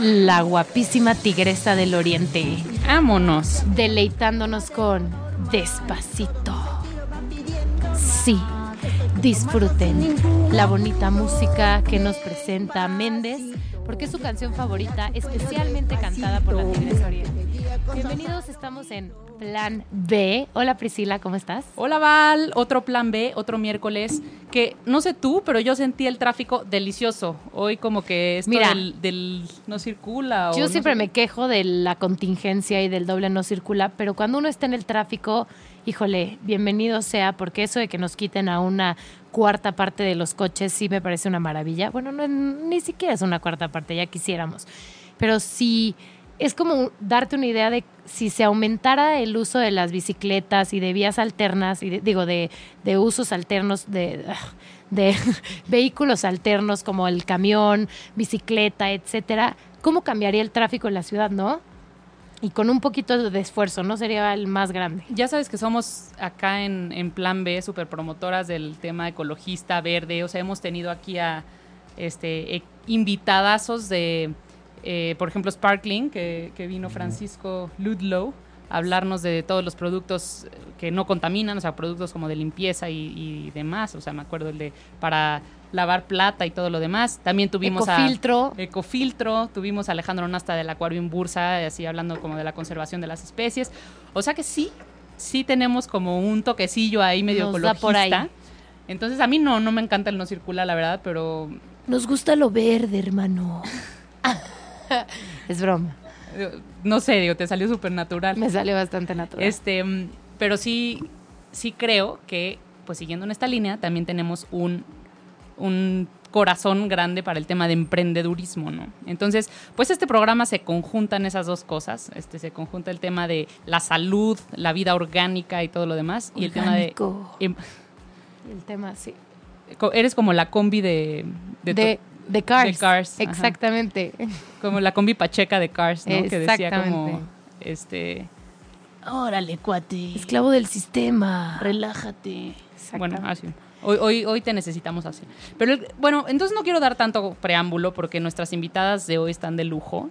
La guapísima tigresa del oriente. Vámonos. Deleitándonos con Despacito. Sí, disfruten la bonita música que nos presenta Méndez, porque es su canción favorita, especialmente cantada por la Tigresa Oriente. Bienvenidos, estamos en Plan B. Hola Priscila, ¿cómo estás? Hola Val, otro plan B, otro miércoles, que no sé tú, pero yo sentí el tráfico delicioso. Hoy como que esto Mira, del, del no circula. o Yo no siempre sé- me quejo de la contingencia y del doble no circula, pero cuando uno está en el tráfico, híjole, bienvenido sea, porque eso de que nos quiten a una cuarta parte de los coches sí me parece una maravilla. Bueno, no, ni siquiera es una cuarta parte, ya quisiéramos. Pero sí, es como darte una idea de si se aumentara el uso de las bicicletas y de vías alternas, y de- digo, de, de usos alternos, de, de vehículos alternos como el camión, bicicleta, etcétera, ¿cómo cambiaría el tráfico en la ciudad, no? Y con un poquito de esfuerzo, ¿no? Sería el más grande. Ya sabes que somos acá en, en Plan B super promotoras del tema ecologista, verde. O sea, hemos tenido aquí a este e- invitadazos de, eh, por ejemplo, Sparkling, que, que vino Francisco Ludlow a hablarnos de todos los productos que no contaminan, o sea, productos como de limpieza y, y demás. O sea, me acuerdo el de para lavar plata y todo lo demás. También tuvimos a Ecofiltro. Ecofiltro, tuvimos a Alejandro Nasta del Acuario en Bursa, así hablando como de la conservación de las especies. O sea que sí, sí tenemos como un toquecillo ahí medio Nos da ecologista. por ahí. Entonces a mí no, no me encanta el no circular, la verdad, pero Nos gusta lo verde, hermano. es broma. no sé, digo, te salió súper natural. Me sale bastante natural. Este, mm, pero sí, sí creo que, pues siguiendo en esta línea, también tenemos un, un corazón grande para el tema de emprendedurismo, ¿no? Entonces, pues este programa se conjuntan esas dos cosas, este, se conjunta el tema de la salud, la vida orgánica y todo lo demás, y el tema de... Em, el tema, sí. eres como la combi de... de De, de Cars. de Cars, ajá. Exactamente. como la combi pacheca de Cars, ¿no? Que decía como, este... Órale, cuate. Esclavo del sistema. Relájate. Bueno, así. Hoy, hoy, hoy te necesitamos así. Pero bueno, entonces no quiero dar tanto preámbulo porque nuestras invitadas de hoy están de lujo.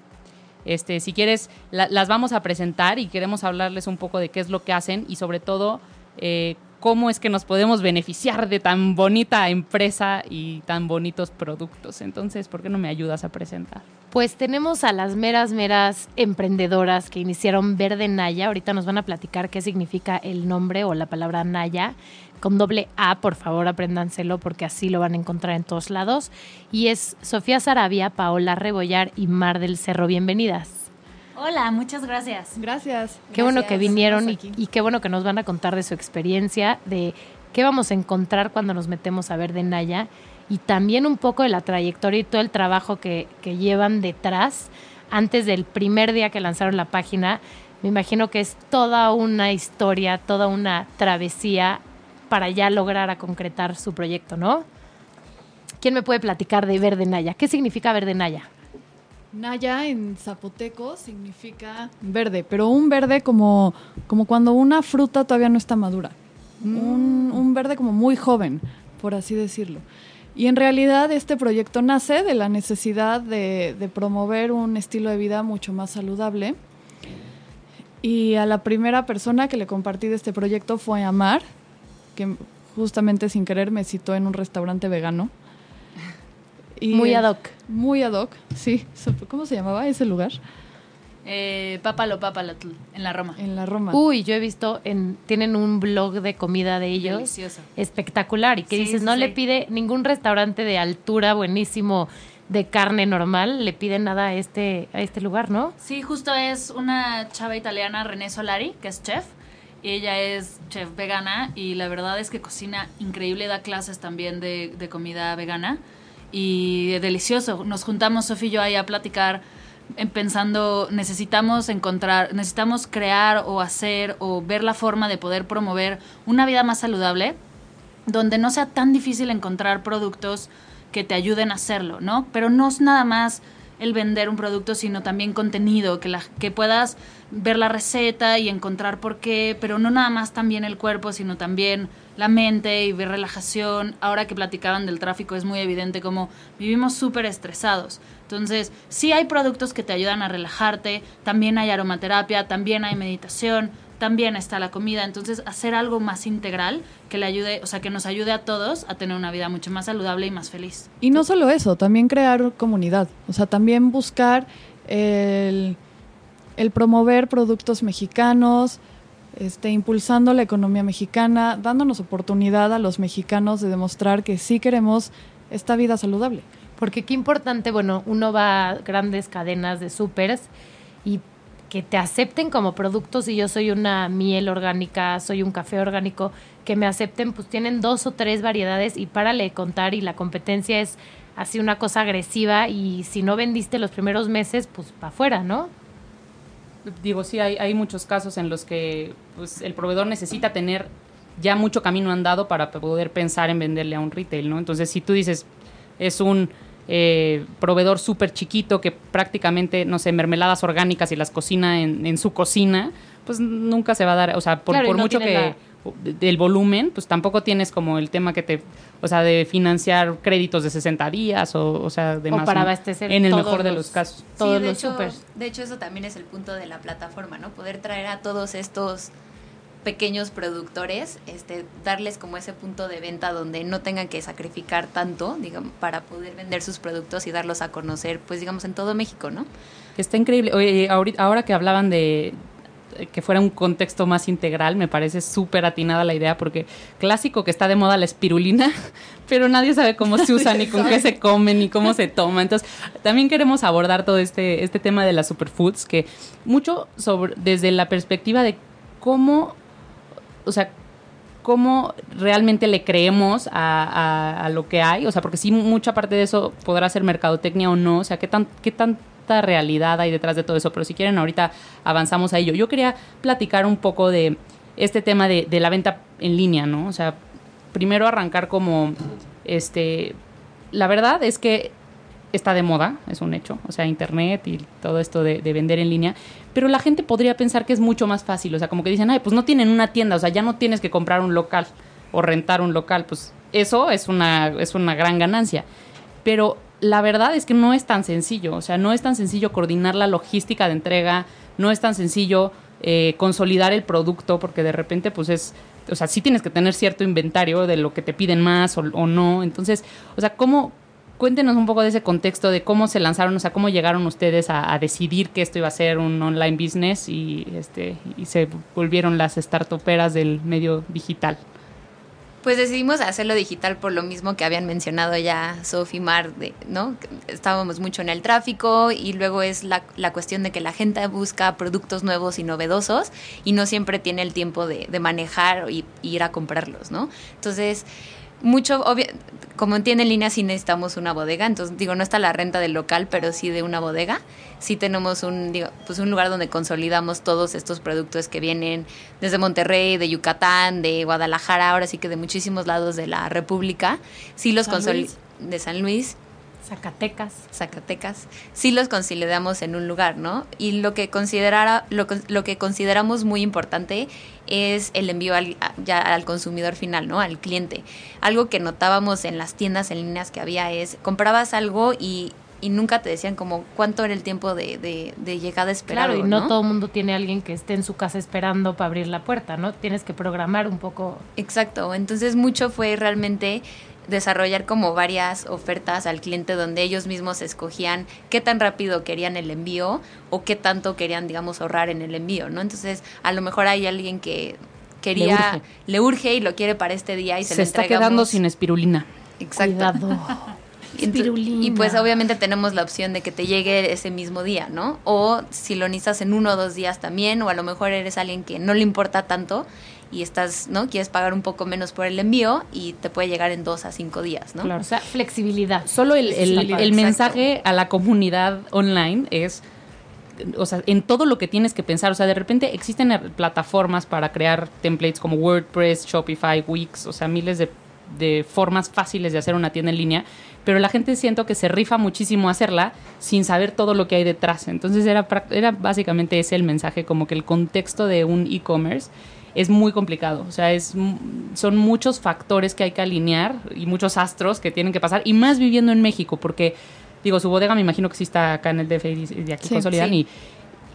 Este, si quieres, la- las vamos a presentar y queremos hablarles un poco de qué es lo que hacen y sobre todo eh, cómo es que nos podemos beneficiar de tan bonita empresa y tan bonitos productos. Entonces, ¿por qué no me ayudas a presentar? Pues tenemos a las meras, meras emprendedoras que iniciaron Verde Naya. Ahorita nos van a platicar qué significa el nombre o la palabra Naya. Con doble A, por favor, apréndanselo porque así lo van a encontrar en todos lados. Y es Sofía Sarabia, Paola Rebollar y Mar del Cerro. Bienvenidas. Hola, muchas gracias. Gracias. Qué bueno que vinieron y, qué bueno que nos van a contar de su experiencia, de qué vamos a encontrar cuando nos metemos a ver de Naya y también un poco de la trayectoria y todo el trabajo que, que llevan detrás antes del primer día que lanzaron la página. Me imagino que es toda una historia, toda una travesía para ya lograr a concretar su proyecto, ¿no? ¿Quién me puede platicar de Verde Naya? ¿Qué significa Verde Naya? En zapoteco significa verde, pero un verde como, como cuando una fruta todavía no está madura. Un, un verde como muy joven, por así decirlo. Y en realidad este proyecto nace de la necesidad de, de promover un estilo de vida mucho más saludable. Y a la primera persona que le compartí de este proyecto fue a Mar, que justamente sin querer me citó en un restaurante vegano. Y, Muy ad hoc. Muy ad hoc, sí. ¿Cómo se llamaba ese lugar? Eh, Pápalo, pápalo, en la Roma. En la Roma. Uy, yo he visto, en, tienen un blog de comida de ellos. Delicioso. espectacular y que Sí, dices, sí, no sí. le pide ningún restaurante de altura buenísimo de carne normal, le pide nada a este, a este lugar, ¿no? Sí, justo es una chava italiana, René Solari, que es chef. Y ella es chef vegana y la verdad es que cocina increíble, da clases también de, de comida vegana. Y delicioso. Nos juntamos Sofía y yo ahí a platicar en pensando, necesitamos encontrar, necesitamos crear o hacer o ver la forma de poder promover una vida más saludable donde no sea tan difícil encontrar productos que te ayuden a hacerlo, ¿no? Pero no es nada más el vender un producto, sino también contenido, que, la, que puedas ver la receta y encontrar por qué, pero no nada más también el cuerpo, sino también la mente y ver relajación. Ahora que platicaban del tráfico es muy evidente como vivimos súper estresados. Entonces, sí hay productos que te ayudan a relajarte, también hay aromaterapia, también hay meditación, también está la comida. Entonces, hacer algo más integral que le ayude, o sea, que nos ayude a todos a tener una vida mucho más saludable y más feliz. Y no solo eso, también crear comunidad. O sea, también buscar el, el promover productos mexicanos, este, impulsando la economía mexicana, dándonos oportunidad a los mexicanos de demostrar que sí queremos esta vida saludable. Porque qué importante, bueno, uno va a grandes cadenas de supers y que te acepten como productos y yo soy una miel orgánica, soy un café orgánico, que me acepten, pues tienen dos o tres variedades y párale de contar y la competencia es así una cosa agresiva y si no vendiste los primeros meses, pues para afuera, ¿no? Digo, sí, hay, hay muchos casos en los que pues, el proveedor necesita tener ya mucho camino andado para poder pensar en venderle a un retail, ¿no? Entonces, si tú dices, es un eh, proveedor súper chiquito que prácticamente, no sé, mermeladas orgánicas y las cocina en, en, su cocina, pues nunca se va a dar, o sea, por, Claro, y por no mucho que la- del volumen, pues tampoco tienes como el tema que te, o sea, de financiar créditos de 60 días o, o sea, de O más, para ¿no? abastecer en el mejor de los- los casos. todos Sí, de los hecho- supers. De hecho, eso también es el punto de la plataforma, ¿no? Poder traer a todos estos pequeños productores, este, darles como ese punto de venta donde no tengan que sacrificar tanto, digamos, para poder vender sus productos y darlos a conocer, pues digamos, en todo México, ¿no? Está increíble. Oye, ahorita, ahora que hablaban de de que fuera un contexto más integral, me parece súper atinada la idea, porque clásico que está de moda la espirulina, pero nadie sabe cómo se usa, ni con qué se come, ni cómo se toma. Entonces, también queremos abordar todo este, este tema de las superfoods, que mucho sobre, desde la perspectiva de cómo, o sea, cómo realmente le creemos a, a- lo que hay, o sea, porque sí, mucha parte de eso podrá ser mercadotecnia o no, o sea, qué, tan, qué tanta realidad hay detrás de todo eso, pero si quieren ahorita avanzamos a ello. Yo quería platicar un poco de este tema de, de la venta en línea, ¿no? O sea, primero arrancar como, este, la verdad es que está de moda, es un hecho, o sea, internet y todo esto de, de vender en línea, pero la gente podría pensar que es mucho más fácil, o sea, como que dicen, ay, pues no tienen una tienda, o sea, ya no tienes que comprar un local o rentar un local, pues eso es una, es una gran ganancia. Pero la verdad es que no es tan sencillo, o sea, no es tan sencillo coordinar la logística de entrega, no es tan sencillo eh, consolidar el producto, porque de repente, pues es, o sea, sí tienes que tener cierto inventario de lo que te piden más o no. Entonces, o sea, ¿cómo, cuéntenos un poco de ese contexto, de cómo se lanzaron, o sea, cómo llegaron ustedes a, decidir que esto iba a ser un online business y, este, y se volvieron las startuperas del medio digital. Pues decidimos hacerlo digital por lo mismo que habían mencionado ya y Mar, de, ¿no? Estábamos mucho en el tráfico y luego es la, la cuestión de que la gente busca productos nuevos y novedosos y no siempre tiene el tiempo de, de manejar y, y ir a comprarlos, ¿no? Entonces, mucho, como entienden en línea, sí necesitamos una bodega, entonces digo, no está la renta del local, pero sí de una bodega. Sí tenemos un, digo, pues un lugar donde consolidamos todos estos productos que vienen desde Monterrey, de Yucatán, de Guadalajara, ahora sí que de muchísimos lados de la República. Sí los consolidamos de San Luis, Zacatecas. Zacatecas, sí los consolidamos en un lugar, ¿no? Y lo que considerara, lo, lo que consideramos muy importante es el envío al, ya al consumidor final, ¿no? Al cliente. Algo que notábamos en las tiendas en líneas que había es, comprabas algo y, y nunca te decían como cuánto era el tiempo de, de, de llegada esperado, Claro, y no, todo el mundo tiene alguien que esté en su casa esperando para abrir la puerta, ¿no? Tienes que programar un poco. Exacto, entonces mucho fue realmente desarrollar como varias ofertas al cliente donde ellos mismos escogían qué tan rápido querían el envío o qué tanto querían, digamos, ahorrar en el envío, ¿no? Entonces, a lo mejor hay alguien que quería, le urge, y lo quiere para este día y se, Se, lo está quedando sin espirulina. Exacto. Cuidado. Y pues obviamente tenemos la opción de que te llegue ese mismo día, ¿no? O si lo necesitas en uno o dos días también, o a lo mejor eres alguien que no le importa tanto y estás, ¿no? Quieres pagar un poco menos por el envío y te puede llegar en dos a cinco días, ¿no? O sea, flexibilidad. Solo el, el- el mensaje a la comunidad online es, o sea, en todo lo que tienes que pensar. O sea, de repente existen er- plataformas para crear templates como WordPress, Shopify, Wix, o sea, miles de de formas fáciles de hacer una tienda en línea, pero la gente siento que se rifa muchísimo hacerla sin saber todo lo que hay detrás. Entonces era, era básicamente ese el mensaje, como que el contexto de un e-commerce es muy complicado. O sea, es, son muchos factores que hay que alinear y muchos astros que tienen que pasar, y más viviendo en México, porque, digo, su bodega me imagino que sí está acá en el DF y de aquí sí,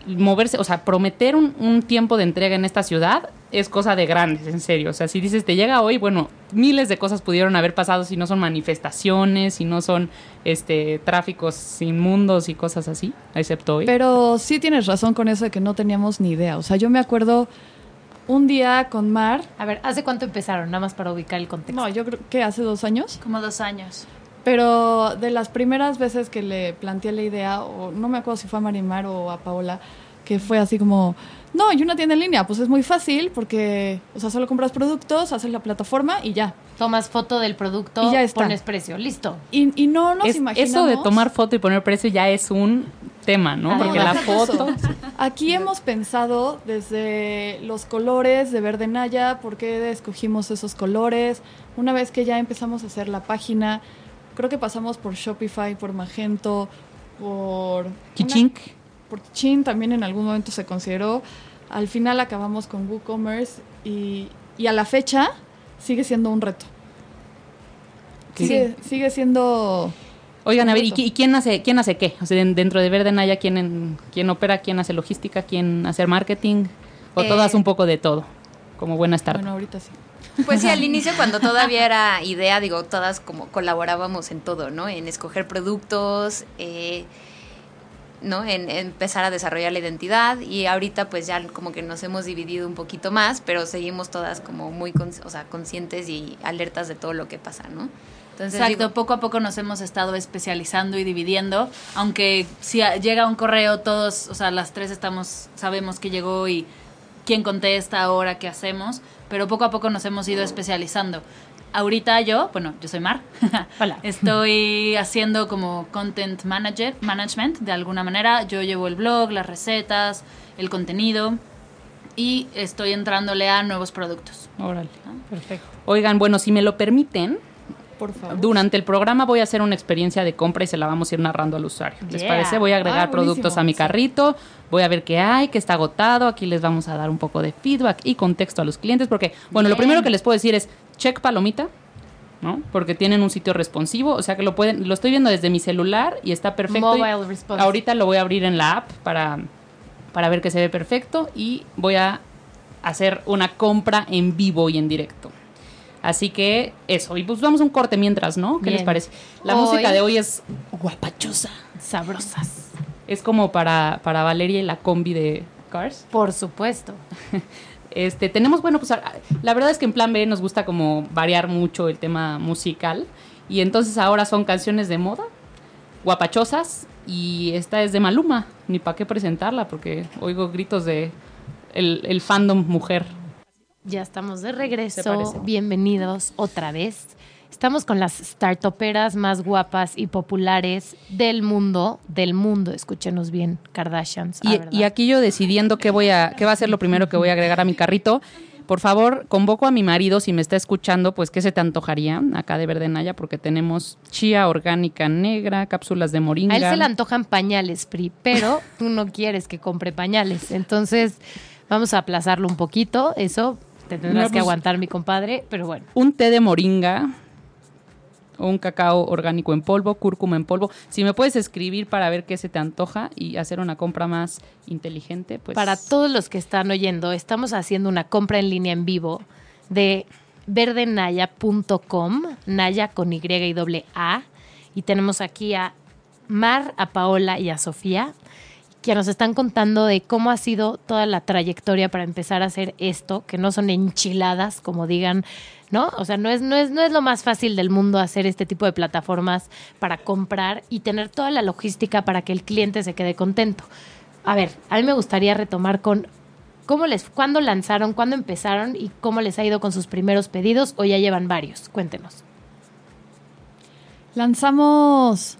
y moverse, o sea, prometer un, un, tiempo de entrega en esta ciudad es cosa de grandes, en serio. O sea, si dices, te llega hoy, bueno, miles de cosas pudieron haber pasado si no son manifestaciones, si no son este tráficos inmundos y cosas así, excepto hoy. Pero sí tienes razón con eso de que no teníamos ni idea. O sea, yo me acuerdo un día con Mar. A ver, ¿hace cuánto empezaron? Nada más para ubicar el contexto. No, yo creo que hace dos años. Como dos años. Pero de las primeras veces que le planteé la idea, o no me acuerdo si fue a Marimar o a Paola, que fue así como, no, y una tienda en línea, pues es muy fácil porque, o sea, solo compras productos, haces la plataforma y ya. Tomas foto del producto, y ya está. pones precio, listo. Y, y no nos es, imaginamos... Eso de tomar foto y poner precio ya es un tema, ¿no? Ah, porque no, la foto... eso. Aquí hemos pensado desde los colores de verde Naya, por qué escogimos esos colores. Una vez que ya empezamos a hacer la página, creo que pasamos por Shopify, por Magento, por... Kichink. Una, Kichink también en algún momento se consideró. Al final acabamos con WooCommerce y, y a la fecha sigue siendo un reto. Sigue, sigue siendo... Oigan, a ver, ¿y, ¿y, quién hace quién hace qué? O sea, dentro de Verde Naya, ¿quién, en, quién opera, quién hace logística, quién hace marketing? ¿O Eh, todas un poco de todo? Como buena startup. Bueno, ahorita sí. Pues sí, al inicio cuando todavía era idea, digo, todas como colaborábamos en todo, ¿no? En escoger productos, eh, ¿no? En, en empezar a desarrollar la identidad y ahorita pues ya como que nos hemos dividido un poquito más, pero seguimos todas como muy o sea, conscientes y alertas de todo lo que pasa, ¿no? Entonces, Exacto, digo, poco a poco nos hemos estado especializando y dividiendo, aunque si llega un correo todos, o sea, las tres estamos, sabemos que llegó y quién contesta ahora, qué hacemos, pero poco a poco nos hemos ido especializando. Ahorita yo, bueno, yo soy Mar. Hola. Estoy haciendo como content manager, management de alguna manera. Yo llevo el blog, las recetas, el contenido y estoy entrándole a nuevos productos. Órale, perfecto. Oigan, bueno, si me lo permiten, por favor. Durante el programa voy a hacer una experiencia de compra y se la vamos a ir narrando al usuario. ¿Les parece? Voy a agregar Ah, productos a mi carrito, voy a ver qué hay, qué está agotado. Aquí les vamos a dar un poco de feedback y contexto a los clientes, porque, bueno, lo primero que les puedo decir es check palomita. ¿no? Porque tienen un sitio responsivo, o sea que lo pueden, lo estoy viendo desde mi celular y está perfecto. Mobile responsive. ahorita lo voy a abrir en la app para, para ver que se ve perfecto y voy a hacer una compra en vivo y en directo. Así que eso, y pues vamos a un corte mientras, ¿no? ¿Qué Bien. les parece? La Hoy- música de hoy es guapachosa. Sabrosas. Es como para, para Valeria y la combi de Cars. Por supuesto. Este, tenemos, bueno, pues a- la verdad es que en Plan B nos gusta como variar mucho el tema musical. Y entonces ahora son canciones de moda, guapachosas, y esta es de Maluma. Ni para qué presentarla, porque oigo gritos de el, el fandom mujer. Ya estamos de ¿Te regreso. Bienvenidos otra vez. Estamos con las startuperas más guapas y populares del mundo, del mundo, escúchenos bien, Kardashians. ah, Y, aquí yo decidiendo qué voy a, qué va a ser lo primero que voy a agregar a mi carrito. Por favor, convoco a mi marido, si me está escuchando, pues qué se te antojaría acá de Verde Naya, porque tenemos chía orgánica negra, cápsulas de moringa. A él se le antojan pañales, Pri, pero tú no quieres que compre pañales. Entonces, vamos a aplazarlo un poquito. Eso te tendrás No, que pues- aguantar, mi compadre, pero bueno. un té de moringa un cacao orgánico en polvo, cúrcuma en polvo. Si me puedes escribir para ver qué se te antoja y hacer una compra más inteligente, pues Para todos los que están oyendo, estamos haciendo una compra en línea en vivo de verdenaya.com, Naya con Y y doble A. Y tenemos aquí a Mar, a Paola y a Sofía, que nos están contando de cómo ha sido toda la trayectoria para empezar a hacer esto, que no son enchiladas, como digan, ¿no? O sea, no es, no es, no es lo más fácil del mundo hacer este tipo de plataformas para comprar y tener toda la logística para que el cliente se quede contento. A ver, a mí me gustaría retomar con cómo les, cuándo lanzaron, cuándo empezaron y cómo les ha ido con sus primeros pedidos o ya llevan varios. Cuéntenos. Lanzamos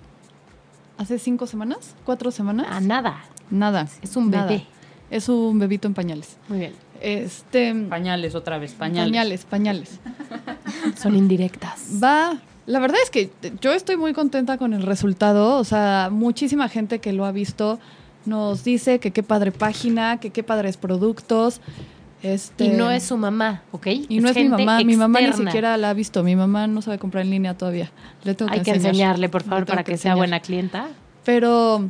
hace cinco semanas, cuatro semanas. A nada. Nada. Es un nada. bebé. Es un bebito en pañales. Muy bien. Este. pañales otra vez, pañales. Pañales, pañales. Son indirectas. Va. La verdad es que yo estoy muy contenta con el resultado. O sea, muchísima gente que lo ha visto nos dice que qué padre página, que qué padres productos. Este, Y no es su mamá, ¿ok? y no es mi mamá. Mi mamá ni siquiera la ha visto. Mi mamá no sabe comprar en línea todavía. Le tengo que Hay que enseñar. enseñarle, por favor, para que, sea buena clienta. Pero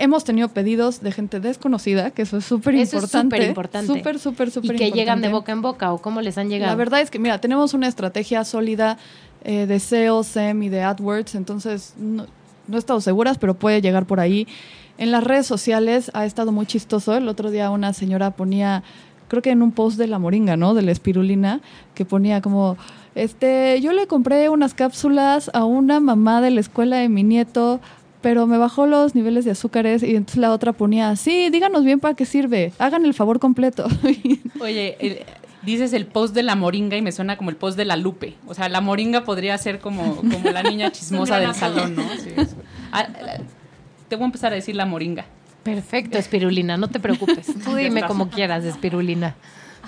hemos tenido pedidos de gente desconocida, que eso es súper importante. súper importante. Súper, súper, súper Y que llegan de importante. boca en boca, ¿o cómo les han llegado? La verdad es que, mira, tenemos una estrategia sólida eh, de SEO, SEM y de AdWords, entonces no, no he estado seguras, pero puede llegar por ahí. En las redes sociales ha estado muy chistoso. El otro día una señora ponía, creo que en un post de la moringa, ¿no? De la espirulina, que ponía como, este, yo le compré unas cápsulas a una mamá de la escuela de mi nieto, pero me bajó los niveles de azúcares y entonces la otra ponía, sí, díganos bien para qué sirve, hagan el favor completo. Oye, el- dices el post de la moringa y me suena como el post de la Lupe. O sea, la moringa podría ser como, como la niña chismosa del salón, ¿no? Sí, Ah, te voy a empezar a decir la moringa. Perfecto, espirulina, no te preocupes. Tú dime como quieras, espirulina.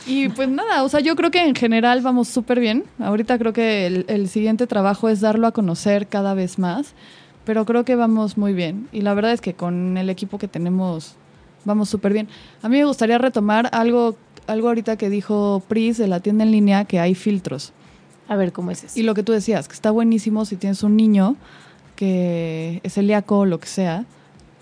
Y pues nada, o sea, yo creo que en general vamos súper bien. Ahorita creo que el, el siguiente trabajo es darlo a conocer cada vez más, pero creo que vamos muy bien. Y la verdad es que con el equipo que tenemos vamos súper bien. A mí me gustaría retomar algo, algo ahorita que dijo Pris de la tienda en línea, que hay filtros. A ver cómo es eso. Y lo que tú decías, que está buenísimo si tienes un niño que es celíaco o lo que sea.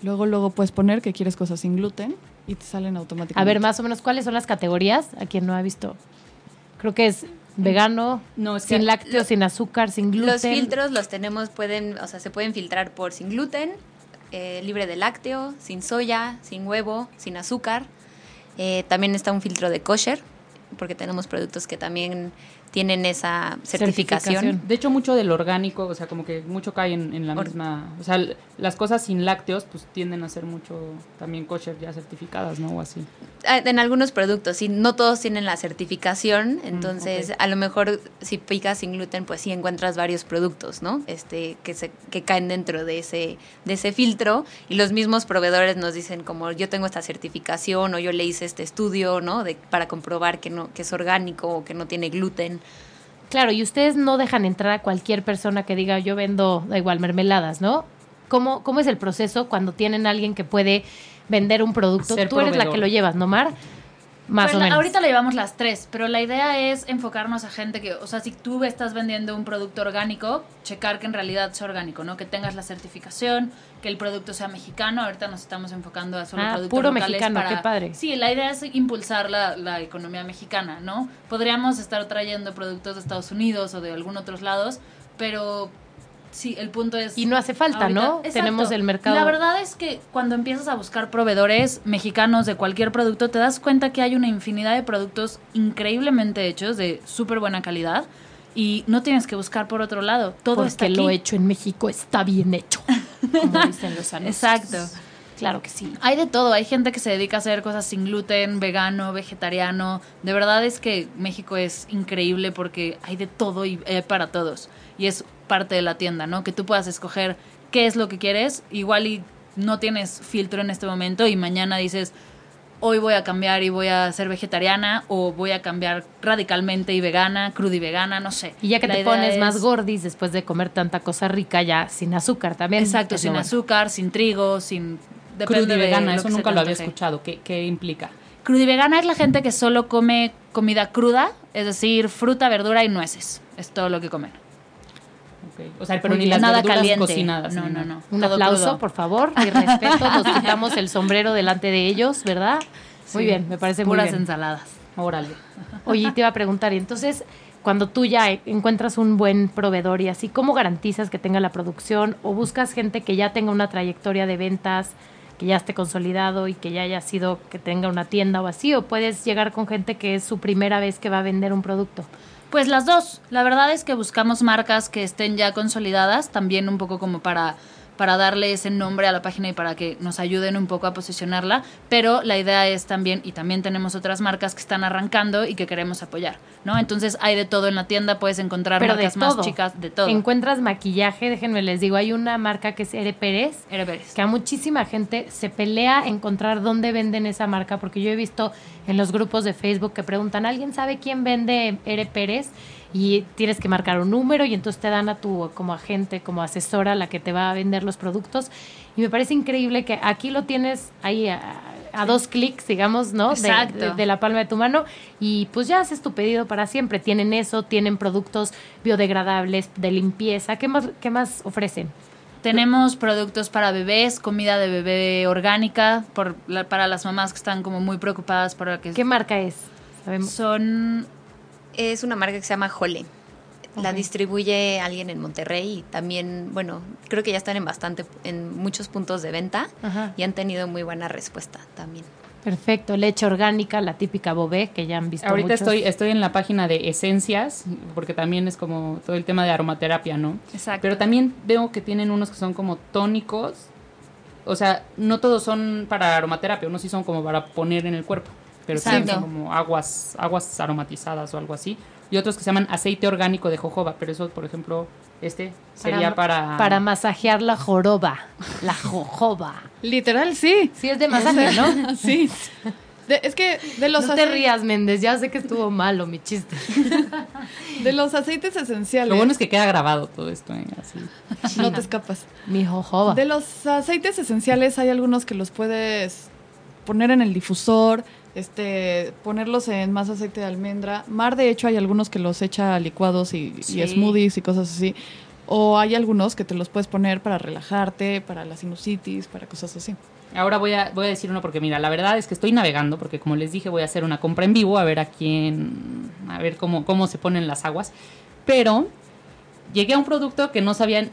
Luego, luego puedes poner que quieres cosas sin gluten y te salen automáticamente. A ver, más o menos, ¿cuáles son las categorías? A quien no ha visto. Creo que es vegano, No, es que- sin lácteos, sin azúcar, sin gluten. Los filtros los tenemos, pueden, o sea, se pueden filtrar por sin gluten, eh, libre de lácteo, sin soya, sin huevo, sin azúcar. Eh, también está un filtro de kosher, porque tenemos productos que también tienen esa certificación. Certificación. De hecho, mucho del orgánico, o sea, como que mucho cae en, en la Or- misma... O sea, las cosas sin lácteos, pues tienden a ser mucho también kosher ya certificadas, ¿no? O así. Ah, En algunos productos, sí, no todos tienen la certificación, entonces ok. a lo mejor si picas sin gluten, pues sí encuentras varios productos, ¿no? Este, que se, que caen dentro de ese, de ese filtro, y los mismos proveedores nos dicen como yo tengo esta certificación, o yo le hice este estudio, ¿no? De, para comprobar que no, que es orgánico o que no tiene gluten. Claro, y ustedes no dejan entrar a cualquier persona que diga yo vendo, da igual, mermeladas, ¿no? ¿Cómo, cómo es el proceso cuando tienen alguien que puede vender un producto? Ser Tú eres la que lo llevas, ¿no, Mar? Más Pues o la- menos. Ahorita lo llevamos las tres, pero la idea es enfocarnos a gente que, o sea, si tú estás vendiendo un producto orgánico, checar que en realidad sea orgánico, ¿no? Que tengas la certificación, que el producto sea mexicano. Ahorita nos estamos enfocando a solo Ah, productos puro locales mexicano, para- qué padre. Sí, la idea es impulsar la, la economía mexicana, ¿no? Podríamos estar trayendo productos de Estados Unidos o de algún otros lados, pero sí, el punto es... Y no hace falta, ¿no? Exacto. Tenemos el mercado. La verdad es que cuando empiezas a buscar proveedores mexicanos de cualquier producto, te das cuenta que hay una infinidad de productos increíblemente hechos, de súper buena calidad, y no tienes que buscar por otro lado. Todo porque está aquí. lo hecho en México está bien hecho. Como dicen los anuncios. Exacto. Claro que sí. Hay de todo, hay gente que se dedica a hacer cosas sin gluten, vegano, vegetariano. De verdad es que México es increíble porque hay de todo y hay para todos. Y es parte de la tienda, ¿no? Que tú puedas escoger qué es lo que quieres. Igual y no tienes filtro en este momento y mañana dices, hoy voy a cambiar y voy a ser vegetariana o voy a cambiar radicalmente y vegana, cruda y vegana, no sé. Y ya que La te pones es- más gordis después de comer tanta cosa rica, ya sin azúcar también. Exacto, sin azúcar, sin trigo, sin... Cruda y de vegana, eso nunca lo había escuchado. ¿Qué, ¿Qué implica? Cruda y vegana es la gente que solo come comida cruda, es decir, fruta, verdura y nueces. Es todo lo que comen. Ok. O sea, pero Muy ni las Nada verduras caliente. cocinadas. No, no, no. Un Todo aplauso, crudo. por favor, y respeto. Nos quitamos el sombrero delante de ellos, ¿verdad? Muy bien, me parece muy Puras bien. ensaladas. Órale. Oye, te iba a preguntar, y entonces, cuando tú ya encuentras un buen proveedor y así, ¿cómo garantizas que tenga la producción? ¿O buscas gente que ya tenga una trayectoria de ventas, que ya esté consolidado y que ya haya sido, que tenga una tienda o así? ¿O puedes llegar con gente que es su primera vez que va a vender un producto? Pues las dos. La verdad es que buscamos marcas que estén ya consolidadas, también un poco como para, para darle ese nombre a la página y para que nos ayuden un poco a posicionarla. Pero la idea es también, y también tenemos otras marcas que están arrancando y que queremos apoyar, ¿no? Entonces hay de todo en la tienda, puedes encontrar Pero marcas más chicas, de todo. Encuentras maquillaje, déjenme les digo, hay una marca que es Ere Pérez, Ere Pérez. que a muchísima gente se pelea encontrar dónde venden esa marca, porque yo he visto en los grupos de Facebook que preguntan, ¿alguien sabe quién vende Ere Pérez? Y tienes que marcar un número y entonces te dan a tu como agente, como asesora la que te va a vender los productos. Y me parece increíble que aquí lo tienes ahí a, a dos clics, digamos, ¿no? De-. De, de la palma de tu mano y pues ya haces tu pedido para siempre. Tienen eso, tienen productos biodegradables de limpieza. ¿Qué más, qué más ofrecen? Tenemos productos para bebés, comida de bebé orgánica, por la- para las mamás que están como muy preocupadas por lo que ¿Qué marca es? Sabemos. son Es una marca que se llama Jole. La distribuye alguien en Monterrey y también, bueno, creo que ya están en bastante, en muchos puntos de venta Ajá. y han tenido muy buena respuesta también. Perfecto, leche orgánica, la típica bobé que ya han visto Ahorita muchos. estoy, estoy en la página de esencias, porque también es como todo el tema de aromaterapia, ¿no? Exacto. Pero también veo que tienen unos que son como tónicos. O sea, no todos son para aromaterapia, unos sí son como para poner en el cuerpo. Pero también Exacto. son como aguas, aguas aromatizadas o algo así. Y otros que se llaman aceite orgánico de jojoba, pero eso, por ejemplo, este sería para... para masajear la joroba, la jojoba. Literal, sí. Sí, es de masaje, ¿no? Sí. De- es que de los, no te rías, Méndez, ya sé que estuvo malo mi chiste. de los aceites esenciales. Lo bueno es que queda grabado todo esto, ¿eh? Así. no te escapas. Mi jojoba. De los aceites esenciales hay algunos que los puedes poner en el difusor, este, ponerlos en más aceite de almendra. Mar, de hecho, hay algunos que los echa licuados y, smoothies y cosas así. O hay algunos que te los puedes poner para relajarte, para la sinusitis, para cosas así. Ahora voy a, voy a decir uno porque mira, la verdad es que estoy navegando porque como les dije voy a hacer una compra en vivo a ver a quién, a ver cómo, cómo se ponen las aguas. Pero llegué a un producto que no sabían,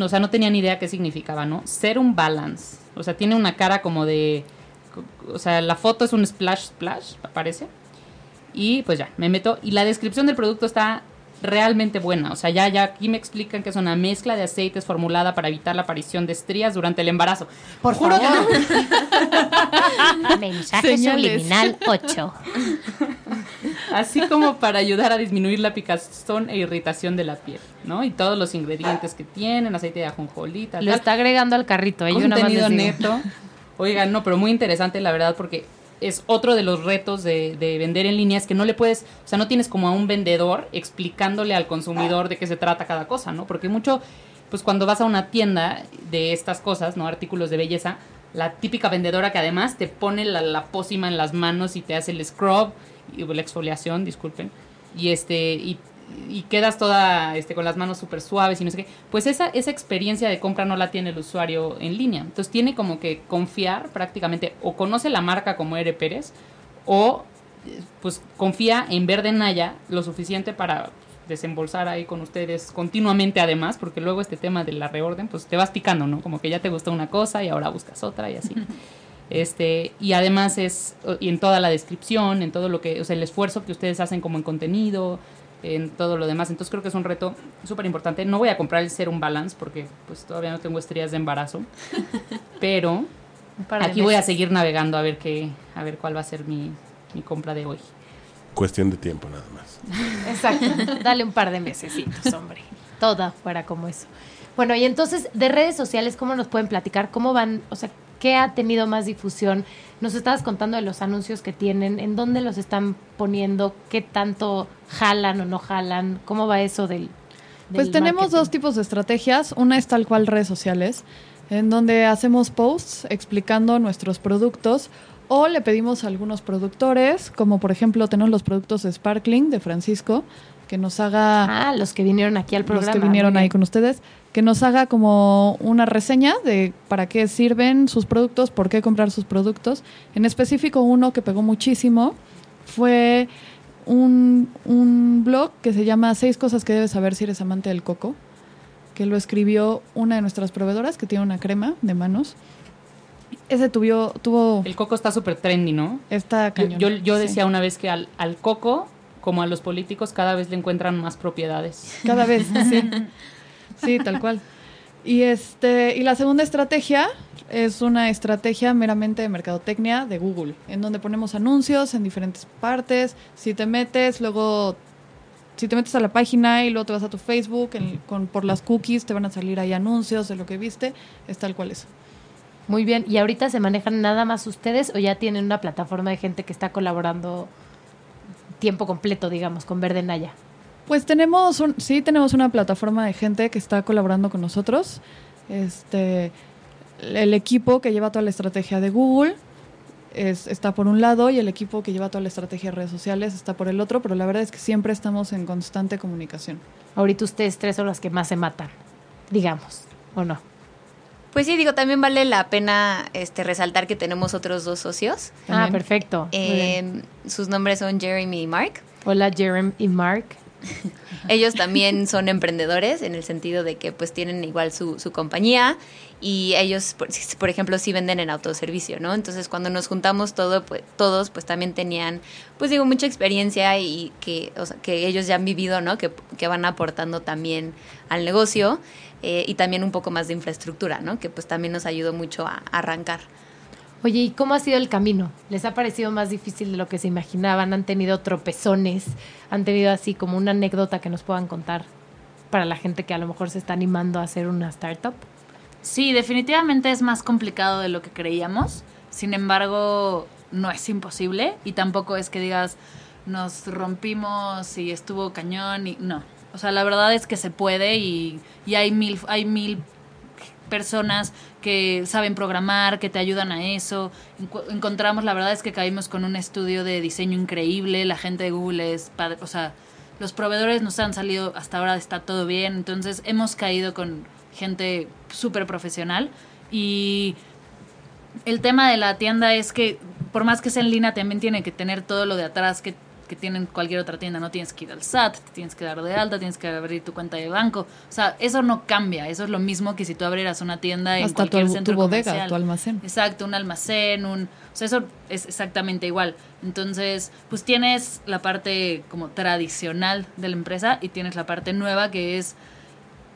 o sea, no tenía ni idea qué significaba, ¿no? Serum Balance. O sea, tiene una cara como de, o sea, la foto es un splash splash, parece. Y pues ya, me meto y la descripción del producto está realmente buena. O sea, ya, ya aquí me explican que es una mezcla de aceites formulada para evitar la aparición de estrías durante el embarazo. Por Juro que favor. no. Mensaje Señales. subliminal 8. Así como para ayudar a disminuir la picazón e irritación de la piel, ¿no? Y todos los ingredientes que tienen, aceite de ajonjolí, tal, Lo tal. está agregando al carrito. ¿eh? Yo contenido digo. neto. Oigan, no, pero muy interesante la verdad porque es otro de los retos de, de vender en línea, es que no le puedes, o sea, no tienes como a un vendedor explicándole al consumidor de qué se trata cada cosa, ¿no? Porque mucho, pues cuando vas a una tienda de estas cosas, ¿no? Artículos de belleza, la típica vendedora que además te pone la, la pócima en las manos y te hace el scrub, y, la exfoliación, disculpen, y este, y, y quedas toda este, con las manos súper suaves y no sé qué. Pues esa, esa experiencia de compra no la tiene el usuario en línea. Entonces tiene como que confiar prácticamente, o conoce la marca como Ere Pérez, o pues confía en Verde Naya lo suficiente para desembolsar ahí con ustedes continuamente además, porque luego este tema de la reorden, pues te vas picando, ¿no? Como que ya te gustó una cosa y ahora buscas otra y así. Este, y además es, y en toda la descripción, en todo lo que, o sea, el esfuerzo que ustedes hacen como en contenido, en todo lo demás. Entonces creo que es un reto súper importante. No voy a comprar el Serum Balance porque pues todavía no tengo estrías de embarazo, pero aquí voy a seguir navegando a ver qué, a ver cuál va a ser mi, mi compra de hoy. Cuestión de tiempo nada más. Exacto. Dale un par de mesecitos, hombre. Toda fuera como eso. Bueno, y entonces, de redes sociales, ¿cómo nos pueden platicar? ¿Cómo van? O sea, ¿qué ha tenido más difusión? Nos estabas contando de los anuncios que tienen, en dónde los están poniendo, qué tanto jalan o no jalan, cómo va eso del... Pues tenemos marketing? dos tipos de estrategias. Una es tal cual redes sociales, en donde hacemos posts explicando nuestros productos o le pedimos a algunos productores, como por ejemplo tenemos los productos de Sparkling de Francisco, que nos haga Ah, los que vinieron aquí al programa. los que vinieron ahí con ustedes, que nos haga como una reseña de para qué sirven sus productos, por qué comprar sus productos. En específico, uno que pegó muchísimo fue un, un blog que se llama Seis cosas que debes saber si eres amante del coco, que lo escribió una de nuestras proveedoras que tiene una crema de manos. Ese tuvo, tuvo El coco está súper trendy, ¿no? esta Yo, cañón. yo, yo decía una vez que al, al coco, como a los políticos, cada vez le encuentran más propiedades. Cada vez, sí. Sí, tal cual. Y este, y la segunda estrategia es una estrategia meramente de mercadotecnia de Google, en donde ponemos anuncios en diferentes partes. Si te metes, luego si te metes a la página y luego te vas a tu Facebook, en- con, por las cookies te van a salir ahí anuncios de lo que viste, es tal cual eso. Muy bien. ¿Y ahorita se manejan nada más ustedes o ya tienen una plataforma de gente que está colaborando tiempo completo, digamos, con Verde Naya? Pues tenemos, un, sí, tenemos una plataforma de gente que está colaborando con nosotros. Este, el equipo que lleva toda la estrategia de Google es, está por un lado y el equipo que lleva toda la estrategia de redes sociales está por el otro, pero la verdad es que siempre estamos en constante comunicación. Ahorita ustedes tres son las que más se matan, digamos, ¿o no? Pues sí, digo, también vale la pena este, resaltar que tenemos otros dos socios. Ah, perfecto. Eh, sus nombres son Jeremy y Mark. Hola, Jerem y Mark. Ellos también son emprendedores en el sentido de que pues tienen igual su, su compañía y ellos, por, ejemplo, sí venden en autoservicio, ¿no? Entonces cuando nos juntamos todo, pues, todos, pues también tenían, pues digo, mucha experiencia y que, o sea, que ellos ya han vivido, ¿no? Que, que van aportando también al negocio eh, y también un poco más de infraestructura, ¿no? Que pues también nos ayudó mucho a arrancar. Oye, ¿y cómo ha sido el camino? ¿Les ha parecido más difícil de lo que se imaginaban? ¿Han tenido tropezones? ¿Han tenido así como una anécdota que nos puedan contar para la gente que a lo mejor se está animando a hacer una startup? Sí, definitivamente es más complicado de lo que creíamos. Sin embargo, no es imposible y tampoco es que digas nos rompimos y estuvo cañón y no. O sea, la verdad es que se puede y, y hay mil hay mil personas que saben programar, que te ayudan a eso. Encontramos, la verdad es que caímos con un estudio de diseño increíble, la gente de Google es padre, o sea, los proveedores nos han salido hasta ahora está todo bien, entonces hemos caído con gente súper profesional y el tema de la tienda es que por más que sea en línea también tiene que tener todo lo de atrás que, que tienen cualquier otra tienda, no tienes que ir al SAT, te tienes que dar de alta, tienes que abrir tu cuenta de banco, o sea, eso no cambia, eso es lo mismo que si tú abrieras una tienda en Hasta tu, cualquier tu centro bodega, comercial. tu almacén. Exacto, un almacén, un... O sea, eso es exactamente igual. Entonces, pues tienes la parte como tradicional de la empresa y tienes la parte nueva que es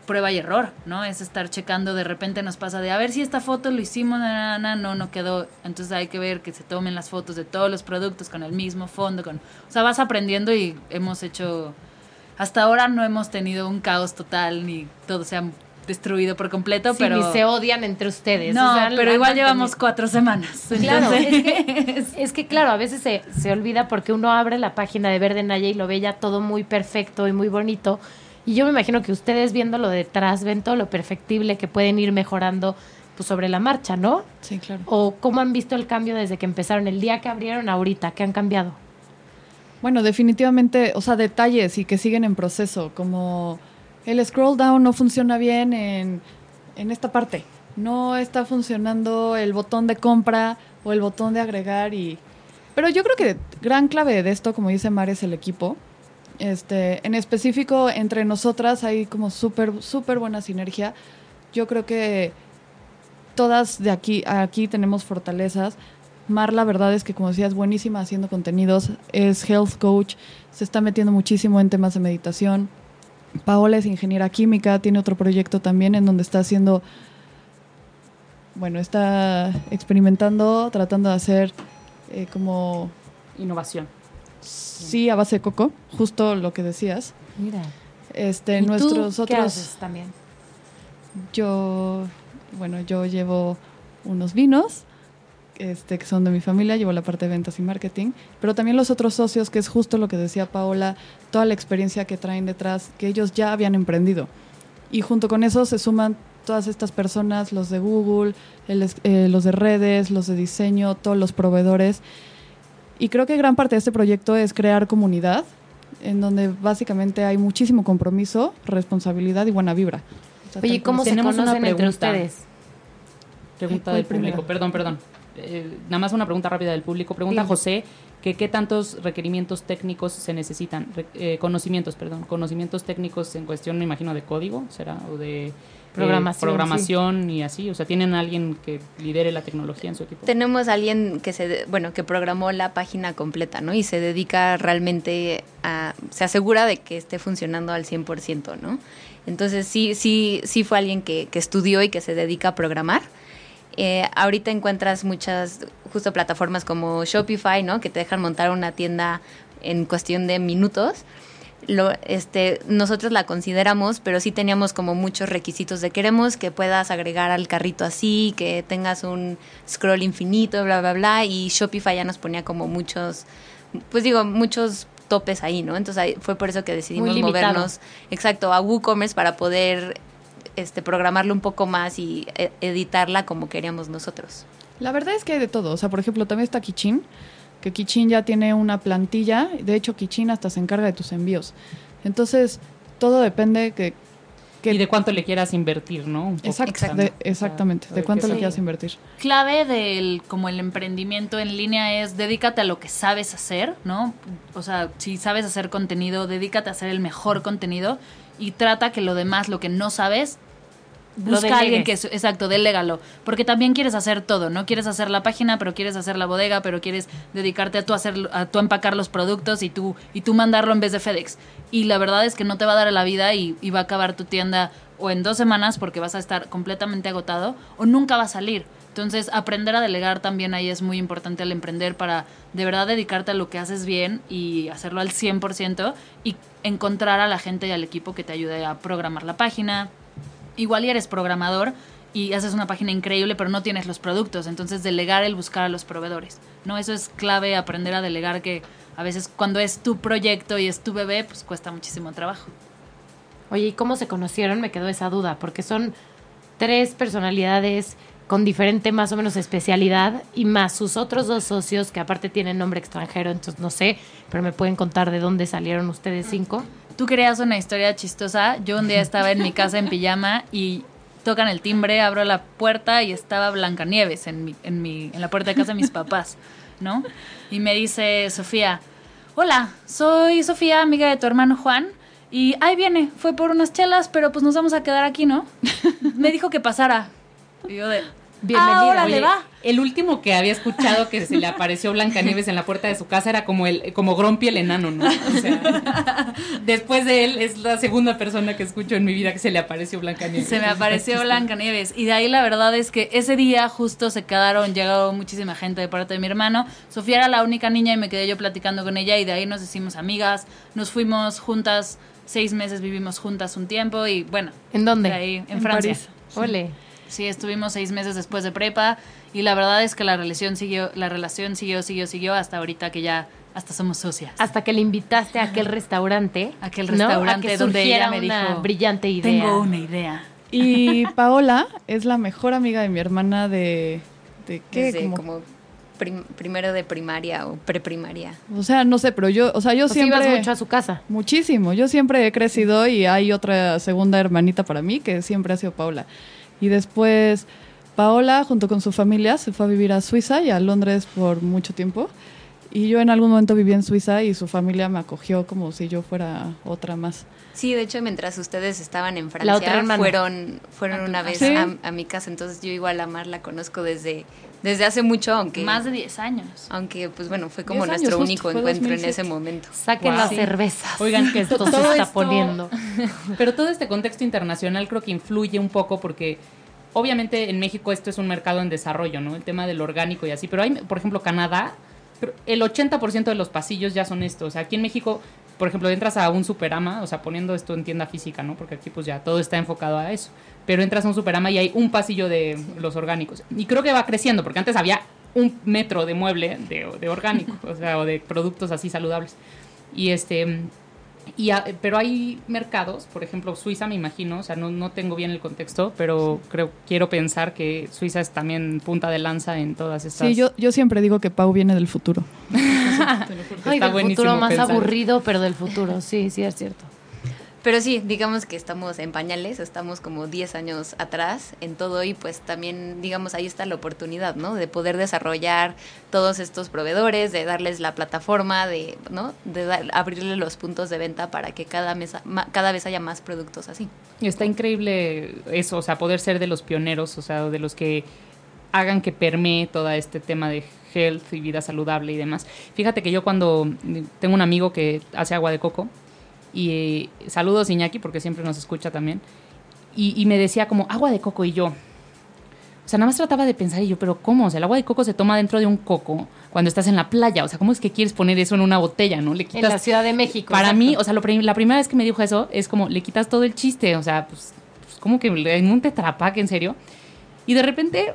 prueba y error, ¿no? Es estar checando, de repente nos pasa de a ver si esta foto lo hicimos, na, na, na, no, no quedó. Entonces hay que ver que se tomen las fotos de todos los productos con el mismo fondo, con... O sea, vas aprendiendo y hemos hecho... Hasta ahora no hemos tenido un caos total ni todo se ha destruido por completo, Sí, pero... ni se odian entre ustedes. No, o sea, pero igual llevamos cuatro semanas. Claro, entonces- es que, es que, claro, a veces se, se olvida porque uno abre la página de Verde Naya y lo ve ya todo muy perfecto y muy bonito. Y yo me imagino que ustedes viéndolo detrás ven todo lo perfectible que pueden ir mejorando pues, sobre la marcha, ¿no? Sí, claro. O cómo han visto el cambio desde que empezaron, el día que abrieron ahorita, ¿qué han cambiado? Bueno, definitivamente, o sea, detalles y que siguen en proceso, como el scroll down no funciona bien en, en esta parte. No está funcionando el botón de compra o el botón de agregar y... Pero yo creo que gran clave de esto, como dice Mar, es el equipo. Este, en específico, entre nosotras hay como súper, súper buena sinergia. Yo creo que todas de aquí, aquí tenemos fortalezas. Mar, la verdad es que, como decía, es buenísima haciendo contenidos, es health coach, se está metiendo muchísimo en temas de meditación. Paola es ingeniera química, tiene otro proyecto también en donde está haciendo, bueno, está experimentando, tratando de hacer eh, como, Innovación. Sí, a base de coco, justo lo que decías. Mira. Este, ¿Y tú nuestros qué otros, haces también? yo, bueno, yo llevo unos vinos, este, que son de mi familia, llevo la parte de ventas y marketing, pero también los otros socios, que es justo lo que decía Paola, toda la experiencia que traen detrás, que ellos ya habían emprendido. Y junto con eso se suman todas estas personas, los de Google, el eh, los de redes, los de diseño, todos los proveedores. Y creo que gran parte de este proyecto es crear comunidad, en donde básicamente hay muchísimo compromiso, responsabilidad y buena vibra. O sea, Oye, ¿cómo se Tenemos una conocen entre pregunta. ustedes? Pregunta ¿Cuál del público. Perdón, perdón. Eh, nada más una pregunta rápida del público. Pregunta. José que qué tantos requerimientos técnicos se necesitan. Eh, conocimientos, perdón. Conocimientos técnicos en cuestión, me imagino, de código, ¿será? O de eh, Programación, programación y así. O sea, ¿tienen alguien que lidere la tecnología en su equipo? Tenemos a alguien que se, bueno, que programó la página completa, ¿no? Y se dedica realmente a, se asegura de que esté funcionando al 100%, ¿no? Entonces sí, sí, sí fue alguien que, que estudió y que se dedica a programar. Eh, ahorita encuentras muchas, justo plataformas como Shopify, ¿no? Que te dejan montar una tienda en cuestión de minutos. Lo, este, nosotros la consideramos, pero sí teníamos como muchos requisitos de queremos que puedas agregar al carrito así, que tengas un scroll infinito, bla, bla, bla, y Shopify ya nos ponía como muchos, pues digo, muchos topes ahí, ¿no? Entonces ahí fue por eso que decidimos movernos, exacto, a WooCommerce para poder este, programarlo un poco más y eh, editarla como queríamos nosotros. La verdad es que hay de todo. O sea, por ejemplo, también está Kichin, que Kichin ya tiene una plantilla. De hecho, Kichin hasta se encarga de tus envíos. Entonces, todo depende que... que- Y de cuánto le quieras invertir, ¿no? Un poco Exacto, también. de- exactamente, O sea, de cuánto le quieras invertir. clave del como el emprendimiento en línea es dedícate a lo que sabes hacer, ¿no? O sea, si sabes hacer contenido, dedícate a hacer el mejor contenido y trata que lo demás, lo que no sabes, busca a alguien que exacto, delégalo, porque también quieres hacer todo, no quieres hacer la página, pero quieres hacer la bodega, pero quieres dedicarte a tú hacer a tú empacar los productos y tú y tú mandarlo en vez de FedEx. Y la verdad es que no te va a dar la vida y, y va a acabar tu tienda o en dos semanas porque vas a estar completamente agotado o nunca va a salir. Entonces, aprender a delegar también ahí es muy importante al emprender para de verdad dedicarte a lo que haces bien y hacerlo al 100% y encontrar a la gente y al equipo que te ayude a programar la página, igual y eres programador y haces una página increíble pero no tienes los productos, entonces delegar el buscar a los proveedores. No, eso es clave aprender a delegar que a veces cuando es tu proyecto y es tu bebé, pues cuesta muchísimo trabajo. Oye, ¿y cómo se conocieron? Me quedó esa duda, porque son tres personalidades con diferente más o menos especialidad y más sus otros dos socios que aparte tienen nombre extranjero, entonces no sé, pero me pueden contar de dónde salieron ustedes cinco. Tú querías una historia chistosa. Yo un día estaba en mi casa en pijama y tocan el timbre, abro la puerta y estaba Blancanieves en, mi, en, mi, en la puerta de casa de mis papás, ¿no? Y me dice Sofía, hola, soy Sofía, amiga de tu hermano Juan. Y ahí viene, fue por unas chelas, pero pues nos vamos a quedar aquí, ¿no? Me dijo que pasara. Y yo de, Bienvenida. "Ah, Oye, va. el último que había escuchado que se le apareció Blancanieves en la puerta de su casa era como el como Grumpy el enano, ¿no? O sea, después de él es la segunda persona que escucho en mi vida que se le apareció Blancanieves. Se me apareció Blancanieves. Y de ahí la verdad es que ese día justo se quedaron, llegó muchísima gente de parte de mi hermano. Sofía era la única niña y me quedé yo platicando con ella y de ahí nos hicimos amigas. Nos fuimos juntas, seis meses vivimos juntas un tiempo y bueno. ¿En dónde? de ahí, en, En Francia. París. Ole. Sí, estuvimos seis meses después de prepa y la verdad es que la relación siguió, la relación siguió, siguió, siguió hasta ahorita que ya hasta somos socias. Hasta que le invitaste a aquel restaurante. Aquel ¿no? restaurante a que donde ella me una dijo, brillante idea. Tengo una idea. Y Paola es la mejor amiga de mi hermana de... ¿De qué? Desde Como- como, prim- primero de primaria o preprimaria. o sea, no sé, pero yo, o sea, yo O siempre... ibas mucho a su casa. Muchísimo. Yo siempre he crecido y hay otra segunda hermanita para mí que siempre ha sido Paola. Y después Paola, junto con su familia, se fue a vivir a Suiza y a Londres por mucho tiempo. Y yo en algún momento viví en Suiza y su familia me acogió como si yo fuera otra más. Sí, de hecho, mientras ustedes estaban en Francia, fueron, fueron una vez Sí. a, a mi casa, entonces yo igual a Mar la conozco desde, desde hace mucho, aunque, Más de 10 años. aunque pues bueno, fue como 10 años, nuestro único encuentro en 2007. ese momento. Saquen Wow. las Sí. cervezas. Oigan, que esto se está esto- poniendo. Pero todo este contexto internacional creo que influye un poco porque obviamente en México esto es un mercado en desarrollo, ¿no? El tema del orgánico y así, pero hay, por ejemplo, Canadá, el 80% de los pasillos ya son estos. O sea, aquí en México, por ejemplo, entras a un Superama, o sea, poniendo esto en tienda física, ¿no? Porque aquí pues ya todo está enfocado a eso. Pero entras a un Superama y hay un pasillo de los orgánicos. Y creo que va creciendo, porque antes había un metro de mueble de, de orgánico, o sea, o de productos así saludables. Y este... Y a- pero hay mercados, por ejemplo, Suiza, me imagino, o sea, no, no tengo bien el contexto, pero creo quiero pensar que Suiza es también punta de lanza en todas estas. Sí, yo, yo siempre digo que Pau viene del futuro. Ay, Está del futuro más pensar. aburrido, pero del futuro. Sí, sí, es cierto. Pero sí, digamos que estamos en pañales, estamos como 10 años atrás en todo y pues también, digamos, ahí está la oportunidad, ¿no? De poder desarrollar todos estos proveedores, de darles la plataforma, de, ¿no? De dar- abrirle los puntos de venta para que cada, mesa, cada vez haya más productos así. Y Está increíble eso, o sea, poder ser de los pioneros, o sea, de los que hagan que permee todo este tema de health y vida saludable y demás. Fíjate que yo cuando tengo un amigo que hace agua de coco, y eh, saludos Iñaki, porque siempre nos escucha también, y, y me decía como agua de coco y yo. O sea, nada más trataba de pensar y yo, pero ¿cómo? O sea, el agua de coco se toma dentro de un coco cuando estás en la playa. O sea, ¿cómo es que quieres poner eso en una botella, no? Le En quitas la Ciudad de México. para exacto. mí, o sea, lo la primera vez que me dijo eso es como, le quitas todo el chiste, o sea, pues, pues como que en un tetrapack, en serio. Y de repente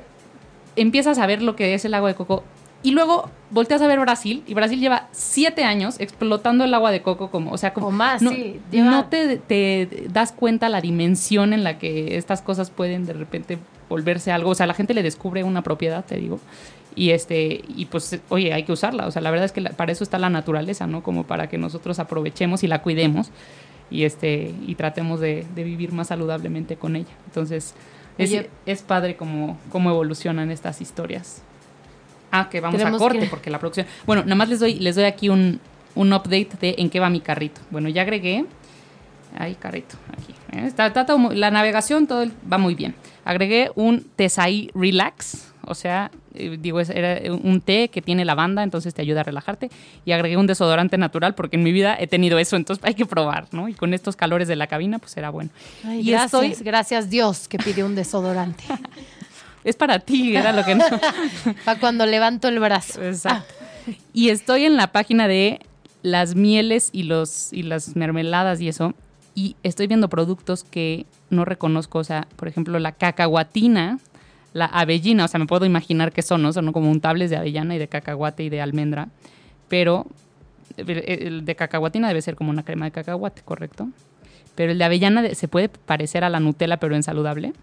empiezas a ver lo que es el agua de coco Y luego volteas a ver Brasil y Brasil lleva siete años explotando el agua de coco como, o sea, como O más, no, sí, lleva- no te, te das cuenta la dimensión en la que estas cosas pueden de repente volverse algo, o sea, la gente le descubre una propiedad, te digo, y este y pues oye, hay que usarla, o sea, la verdad es que la- para eso está la naturaleza, ¿no? Como para que nosotros aprovechemos y la cuidemos y este y tratemos de, de vivir más saludablemente con ella. Entonces, es, Oye. es padre cómo, cómo evolucionan estas historias. Ah, que vamos a corte que- porque la producción. Bueno, nada más les doy, les doy aquí un, un update de en qué va mi carrito. Bueno, ya agregué. Ay, carrito, aquí. ¿eh? Está, la navegación todo el- va muy bien. Agregué un Tesai Relax, o sea, eh, digo, es- era un té que tiene lavanda, entonces te ayuda a relajarte. Y agregué un desodorante natural porque en mi vida he tenido eso, entonces hay que probar, ¿no? Y con estos calores de la cabina, pues será bueno. Ay, y gracias, estoy, gracias Dios que pidió un desodorante. es para ti, era lo que no. Para cuando levanto el brazo. Exacto. Y estoy en la página de las mieles y los y las mermeladas y eso y estoy viendo productos que no reconozco, o sea, por ejemplo, la cacahuatina, la avellina, o sea, me puedo imaginar que son, ¿no? Son como untables de avellana y de cacahuate y de almendra, pero el de cacahuatina debe ser como una crema de cacahuate, ¿correcto? Pero el de avellana se puede parecer a la Nutella, pero en saludable.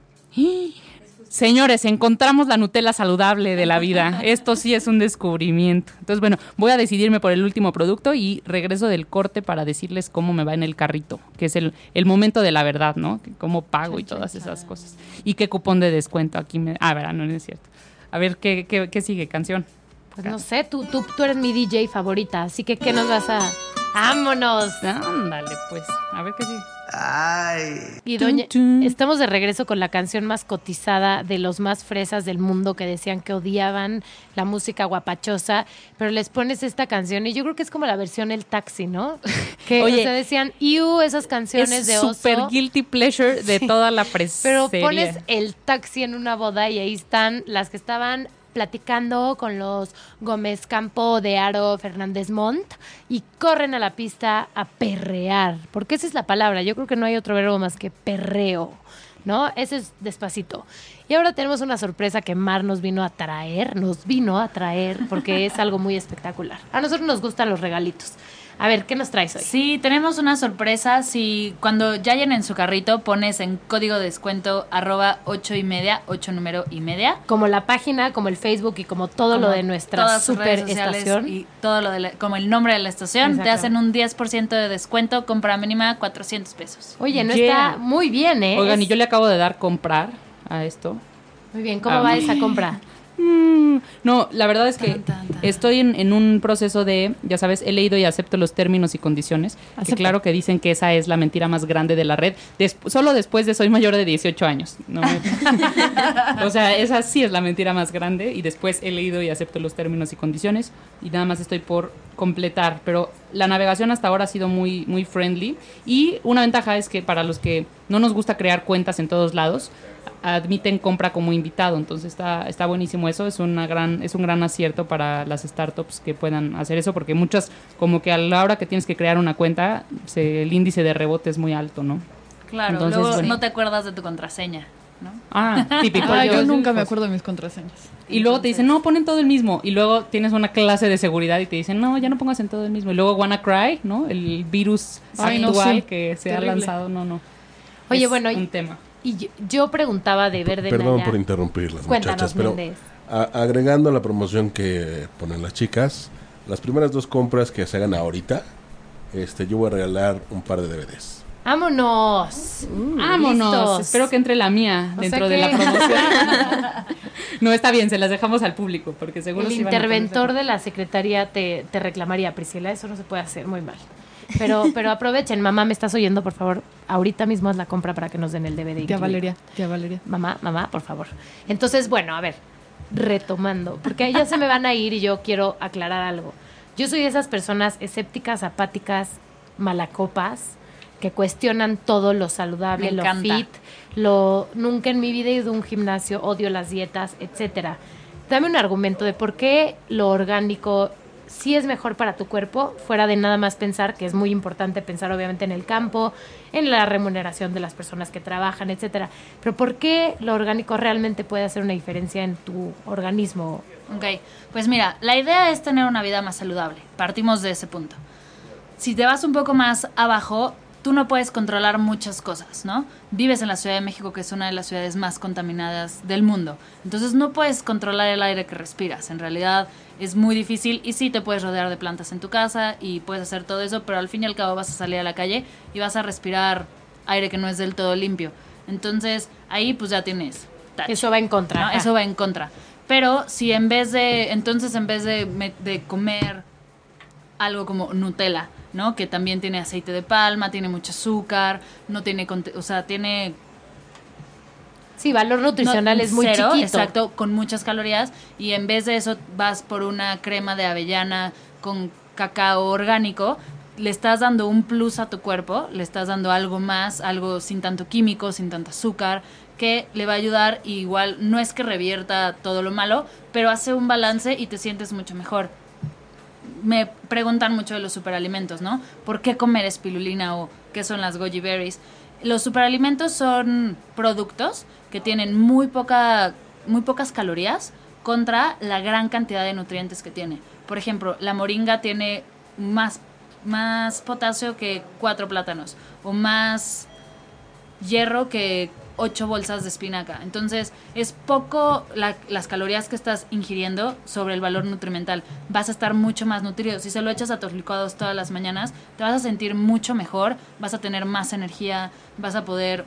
Señores, encontramos la Nutella saludable de la vida. Esto sí es un descubrimiento. Entonces, bueno, voy a decidirme por el último producto y regreso del corte para decirles cómo me va en el carrito, que es el, el momento de la verdad, ¿no? Cómo pago y todas esas cosas. Y qué cupón de descuento aquí me... Ah, verá, no, no es cierto. A ver, ¿qué, qué, qué sigue? ¿Canción? Pues no sé, tú, tú, tú eres mi DJ favorita, así que ¿qué nos vas a...? ¡Vámonos! Ándale, pues. A ver qué sigue. Y doña, estamos de regreso con la canción más cotizada de los más fresas del mundo que decían que odiaban la música guapachosa, pero les pones esta canción y yo creo que es como la versión El Taxi, ¿no? Que Oye, o sea, decían, ¡Iu! Esas canciones Es de oso. super guilty pleasure de toda la Pero presencia. pones el taxi en una boda y ahí están las que estaban platicando con los Gómez Campo de Aro Fernández Montt y corren a la pista a perrear, porque esa es la palabra, yo creo que no hay otro verbo más que perreo, ¿no? Ese es despacito. Y ahora tenemos una sorpresa que Mar nos vino a traer, nos vino a traer, porque es algo muy espectacular. A nosotros nos gustan los regalitos. A ver, ¿qué nos traes hoy? Sí, tenemos una sorpresa. Si cuando ya llenen su carrito pones en código de descuento arroba ocho y media, ocho número y media. Como la página, como el Facebook y como todo lo de nuestra super redes sociales estación. Y todo lo de la- como el nombre de la estación. Te hacen un 10% de descuento, compra mínima 400 pesos. Oye, no Yeah. está muy bien, ¿eh? Oigan, y yo le acabo de dar comprar a esto. Muy bien, ¿cómo va esa compra? Mm, no, la verdad es que Tan, tan, tan. estoy en, en un proceso de, ya sabes, he leído y acepto los términos y condiciones. Que claro que dicen que esa es la mentira más grande de la red. Solo después de soy mayor de 18 años. No o sea, esa sí es la mentira más grande. Y después he leído y acepto los términos y condiciones. Y nada más estoy por completar. Pero la navegación hasta ahora ha sido muy, muy friendly. Y una ventaja es que para los que no nos gusta crear cuentas en todos lados, admiten compra como invitado, entonces está, está buenísimo eso, es una gran, es un gran acierto para las startups que puedan hacer eso, porque muchas, como que a la hora que tienes que crear una cuenta, se- el índice de rebote es muy alto, ¿no? Claro, Entonces, luego bueno. no te acuerdas de tu contraseña, ¿no? Ah, típico. Ay, yo Yo- nunca me pues, acuerdo de mis contraseñas. Y luego te dicen, no, ponen todo el mismo. Y luego tienes una clase de seguridad y te dicen, no, ya no pongas en todo el mismo. Y luego WannaCry, ¿no? El virus Ay, no, actual sí. que se ha lanzado, no, no. Oye, Es bueno, y- un tema. Y yo, yo preguntaba de Verde Perdón Naya. por interrumpirlas, Cuéntanos, muchachas, pero a- agregando la promoción que ponen las chicas, las primeras dos compras que se hagan ahorita, este, yo voy a regalar un par de DVDs. ¡Vámonos! Vámonos. Listos. Espero que entre la mía O dentro de la promoción. no, está bien, se las dejamos al público, porque seguro El sí interventor de la secretaría te, te reclamaría, Priscila. Eso no se puede hacer muy mal. Pero, pero aprovechen, mamá, ¿me estás oyendo? Por favor, ahorita mismo haz la compra para que nos den el DVD. Tía. Valeria, tía Valeria. Mamá, mamá, por favor. Entonces, bueno, a ver, retomando, porque ya se me van a ir y yo quiero aclarar algo. Yo soy de esas personas escépticas, apáticas, malacopas, que cuestionan todo lo saludable, lo fit, lo nunca en mi vida he ido a un gimnasio, odio las dietas, etcétera. Dame un argumento de por qué lo orgánico sí es mejor para tu cuerpo, fuera de nada más pensar que es muy importante pensar obviamente en el campo, en la remuneración de las personas que trabajan, etcétera. Pero ¿por qué lo orgánico realmente puede hacer una diferencia en tu organismo, Ok, pues mira, la idea es tener una vida más saludable. Partimos de ese punto. Si te vas un poco más abajo, tú no puedes controlar muchas cosas, ¿no? Vives en la Ciudad de México, que es una de las ciudades más contaminadas del mundo. Entonces no puedes controlar el aire que respiras. En realidad es muy difícil y sí te puedes rodear de plantas en tu casa y puedes hacer todo eso, pero al fin y al cabo vas a salir a la calle y vas a respirar aire que no es del todo limpio. Entonces ahí pues ya tienes... Eso va en contra. Eso va en contra. Pero si en vez de, entonces en vez de comer algo como Nutella, ¿no? Que también tiene aceite de palma, tiene mucho azúcar, no tiene, o sea, tiene Sí, valor nutricional no, es muy cero, chiquito. Exacto, con muchas calorías. Y en vez de eso vas por una crema de avellana con cacao orgánico, le estás dando un plus a tu cuerpo, le estás dando algo más, algo sin tanto químico, sin tanto azúcar, que le va a ayudar. Y igual no es que revierta todo lo malo, pero hace un balance y te sientes mucho mejor. Me preguntan mucho de los superalimentos, ¿no? ¿Por qué comer espirulina o qué son las goji berries? Los superalimentos son productos que tienen muy poca muy pocas calorías contra la gran cantidad de nutrientes que tiene. Por ejemplo, la moringa tiene más más potasio que cuatro plátanos o más hierro que ocho bolsas de espinaca. Entonces, es poco la- las calorías que estás ingiriendo sobre el valor nutrimental. Vas a estar mucho más nutrido. Si se lo echas a tus licuados todas las mañanas, te vas a sentir mucho mejor, vas a tener más energía, vas a poder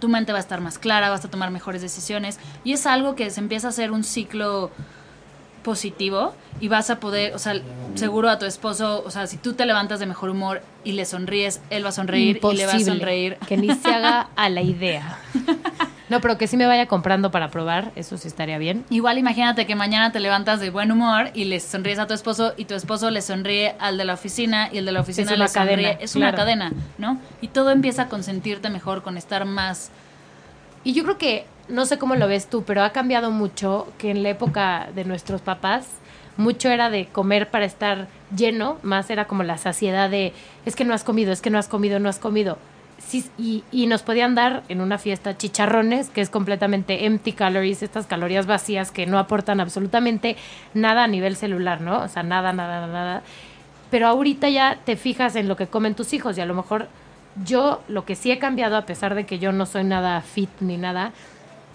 tu mente va a estar más clara, vas a tomar mejores decisiones y es algo que se empieza a hacer un ciclo positivo y vas a poder, o sea, seguro a tu esposo, o sea, si tú te levantas de mejor humor y le sonríes, él va a sonreír y le va a Imposible sonreír. Que ni se haga a la idea. No, pero que sí me vaya comprando para probar, eso sí estaría bien. Igual imagínate que mañana te levantas de buen humor y le sonríes a tu esposo y tu esposo le sonríe al de la oficina y el de la oficina Es una le sonríe. cadena, es una claro. cadena, ¿no? Y todo empieza con sentirte mejor, con estar más... Y yo creo que, no sé cómo lo ves tú, pero ha cambiado mucho que en la época de nuestros papás, mucho era de comer para estar lleno, más era como la saciedad de, es que no has comido, es que no has comido, no has comido. Sí, y, y nos podían dar en una fiesta chicharrones, que es completamente empty calories, estas calorías vacías que no aportan absolutamente nada a nivel celular, ¿no? O sea, nada, nada, nada. Pero ahorita ya te fijas en lo que comen tus hijos y a lo mejor yo lo que sí he cambiado, a pesar de que yo no soy nada fit ni nada,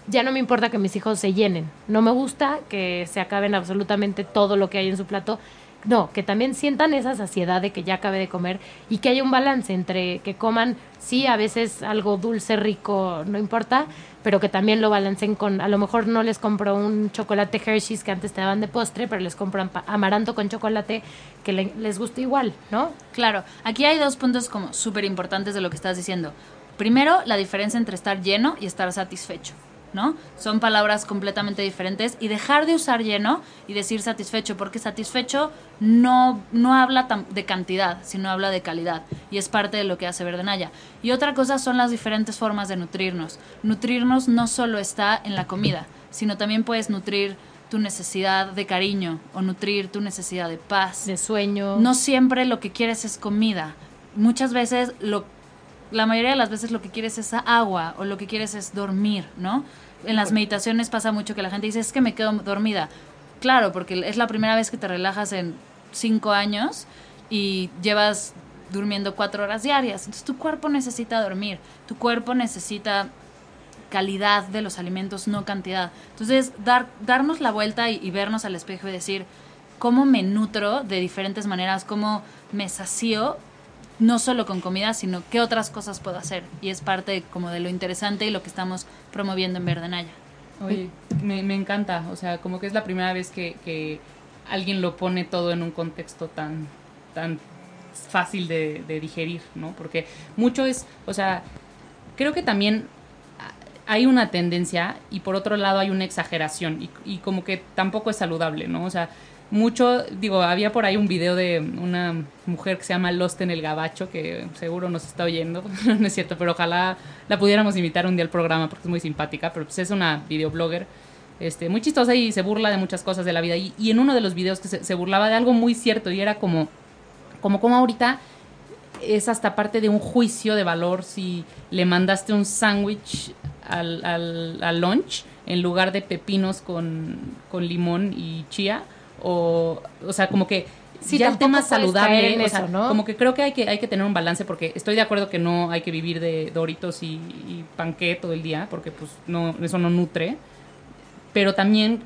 ya no me importa que mis hijos se llenen. No me gusta que se acaben absolutamente todo lo que hay en su plato. No, que también sientan esa saciedad de que ya acabé de comer y que haya un balance entre que coman, sí, a veces algo dulce, rico, no importa, pero que también lo balancen con, a lo mejor no les compro un chocolate Hershey's que antes te daban de postre, pero les compro ampa- amaranto con chocolate que le- les gusta igual, ¿no? Claro, aquí hay dos puntos como súper importantes de lo que estás diciendo. Primero, la diferencia entre estar lleno y estar satisfecho, ¿no? Son palabras completamente diferentes y dejar de usar lleno y decir satisfecho, porque satisfecho no, no habla de cantidad, sino habla de calidad y es parte de lo que hace Verdenaya. Y otra cosa son las diferentes formas de nutrirnos. Nutrirnos no solo está en la comida, sino también puedes nutrir tu necesidad de cariño o nutrir tu necesidad de paz De sueño. no siempre lo que quieres es comida. Muchas veces lo la mayoría de las veces lo que quieres es agua o lo que quieres es dormir, ¿no? En las meditaciones pasa mucho que la gente dice, "Es que me quedo dormida." Claro, porque es la primera vez que te relajas en cinco años y llevas durmiendo cuatro horas diarias. Entonces tu cuerpo necesita dormir, tu cuerpo necesita calidad de los alimentos, no cantidad. Entonces, dar, darnos la vuelta y, vernos al espejo y decir, ¿cómo me nutro de diferentes maneras? ¿Cómo me sacio? No solo con comida, sino qué otras cosas puedo hacer. Y es parte como de lo interesante y lo que estamos promoviendo en Verdenaya. Oye, me, encanta, o sea, como que es la primera vez que, que alguien lo pone todo en un contexto tan, tan fácil de, de digerir, ¿no? Porque mucho es, o sea, creo que también hay una tendencia y por otro lado hay una exageración y, y como que tampoco es saludable, ¿no? O sea, mucho, digo, había por ahí un video de una mujer que se llama Lost en el Gabacho, que seguro nos está oyendo, no es cierto, pero ojalá la pudiéramos invitar un día al programa porque es muy simpática, pero pues es una videoblogger este, muy chistosa y se burla de muchas cosas de la vida. Y, y en uno de los videos que se, se burlaba de algo muy cierto y era como, como, como ahorita es hasta parte de un juicio de valor si le mandaste un sándwich al, al, al lunch en lugar de pepinos con, con limón y chía, o, o sea, como que Sí, ya el tema saludable, o sea, eso, ¿no? como que creo que hay que hay que tener un balance porque estoy de acuerdo que no hay que vivir de Doritos y, y panqué todo el día porque pues no eso no nutre, pero también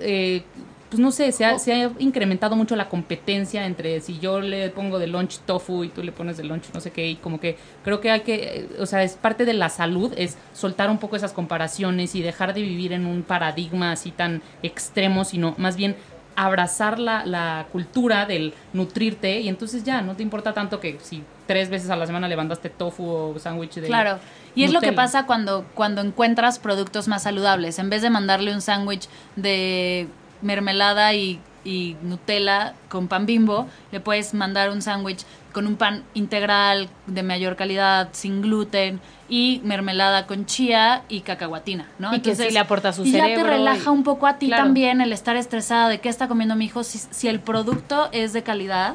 eh, pues no sé, se ha, se ha incrementado mucho la competencia entre si yo le pongo de lunch tofu y tú le pones de lunch no sé qué, y como que creo que hay que, o sea, es parte de la salud, es soltar un poco esas comparaciones y dejar de vivir en un paradigma así tan extremo, sino más bien abrazar la, la cultura del nutrirte y entonces ya, no te importa tanto que si tres veces a la semana levantaste tofu o sándwich de Claro. Y es lo que pasa cuando, cuando encuentras productos más saludables. En vez de mandarle un sándwich de mermelada y, y Nutella con pan bimbo, le puedes mandar un sándwich con un pan integral de mayor calidad, sin gluten y mermelada con chía y cacahuatina, ¿no? Y que sí le aporta su y ya cerebro te relaja y- un poco a ti Claro. también el estar estresada de qué está comiendo mi hijo. Si, si el producto es de calidad,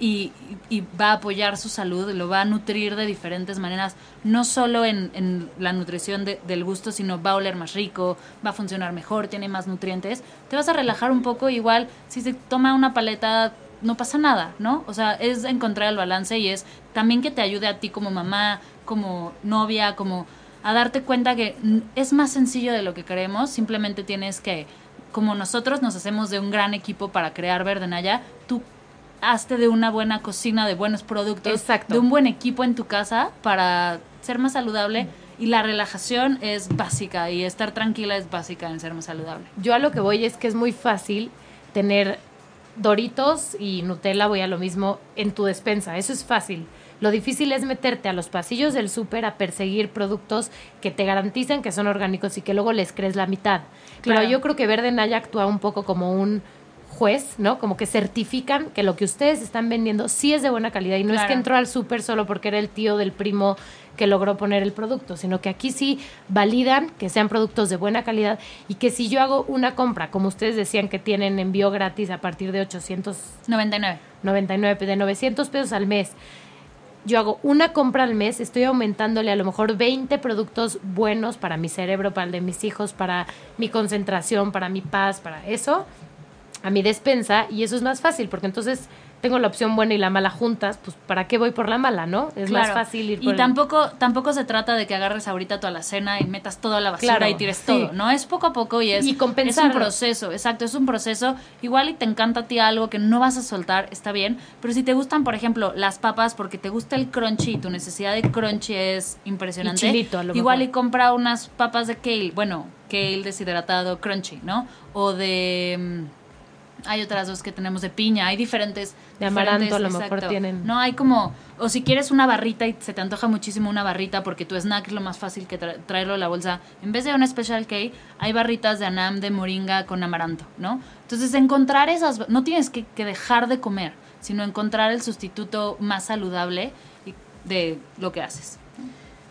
y, va a apoyar su salud, lo va a nutrir de diferentes maneras, no solo en, la nutrición de- del gusto, sino va a oler más rico, va a funcionar mejor, tiene más nutrientes, te vas a relajar un poco, igual si se toma una paleta no pasa nada, ¿no? O sea, es encontrar el balance y es también que te ayude a ti como mamá, como novia, como a darte cuenta que es más sencillo de lo que queremos, simplemente tienes que, como nosotros nos hacemos de un gran equipo para crear Verdenaya, tú hazte de una buena cocina, de buenos productos, Exacto. de un buen equipo en tu casa para ser más saludable. Y la relajación es básica y estar tranquila es básica en ser más saludable. Yo a lo que voy es que es muy fácil tener Doritos y Nutella, voy a lo mismo, en tu despensa. Eso es fácil. Lo difícil es meterte a los pasillos del súper a perseguir productos que te garantizan que son orgánicos y que luego les crees la mitad. Claro. Pero yo creo que Verde Naya actúa un poco como un juez, ¿no? Como que certifican que lo que ustedes están vendiendo sí es de buena calidad y no es que entró al súper solo porque era el tío del primo que logró poner el producto, sino que aquí sí validan que sean productos de buena calidad y que si yo hago una compra, como ustedes decían que tienen envío gratis a partir de 899, 99. de 900 pesos al mes, yo hago una compra al mes, estoy aumentándole a lo mejor 20 productos buenos para mi cerebro, para el de mis hijos, para mi concentración, para mi paz, para eso, a mi despensa y eso es más fácil porque entonces tengo la opción buena y la mala juntas, pues ¿para qué voy por la mala, no? Es más fácil ir por Y el- tampoco, tampoco se trata de que agarres ahorita toda la cena y metas toda la basura Claro, y tires sí. todo, ¿no? Es poco a poco y es, Y es un proceso, exacto, es un proceso. Igual y te encanta a ti algo que no vas a soltar, está bien, pero si te gustan, por ejemplo, las papas porque te gusta el crunchy y tu necesidad de crunchy es impresionante, Y chilito, a lo igual mejor. y compra unas papas de kale, bueno, kale deshidratado crunchy, ¿no? O de... hay otras dos que tenemos de piña, hay diferentes. De amaranto, diferentes, a lo mejor exacto. tienen. No, hay como, o si quieres una barrita y se te antoja muchísimo una barrita porque tu snack es lo más fácil que tra- traerlo a la bolsa, en vez de una Special K, hay barritas de anam, de moringa con amaranto, ¿no? Entonces, encontrar esas, no tienes que, que dejar de comer, sino encontrar el sustituto más saludable de lo que haces.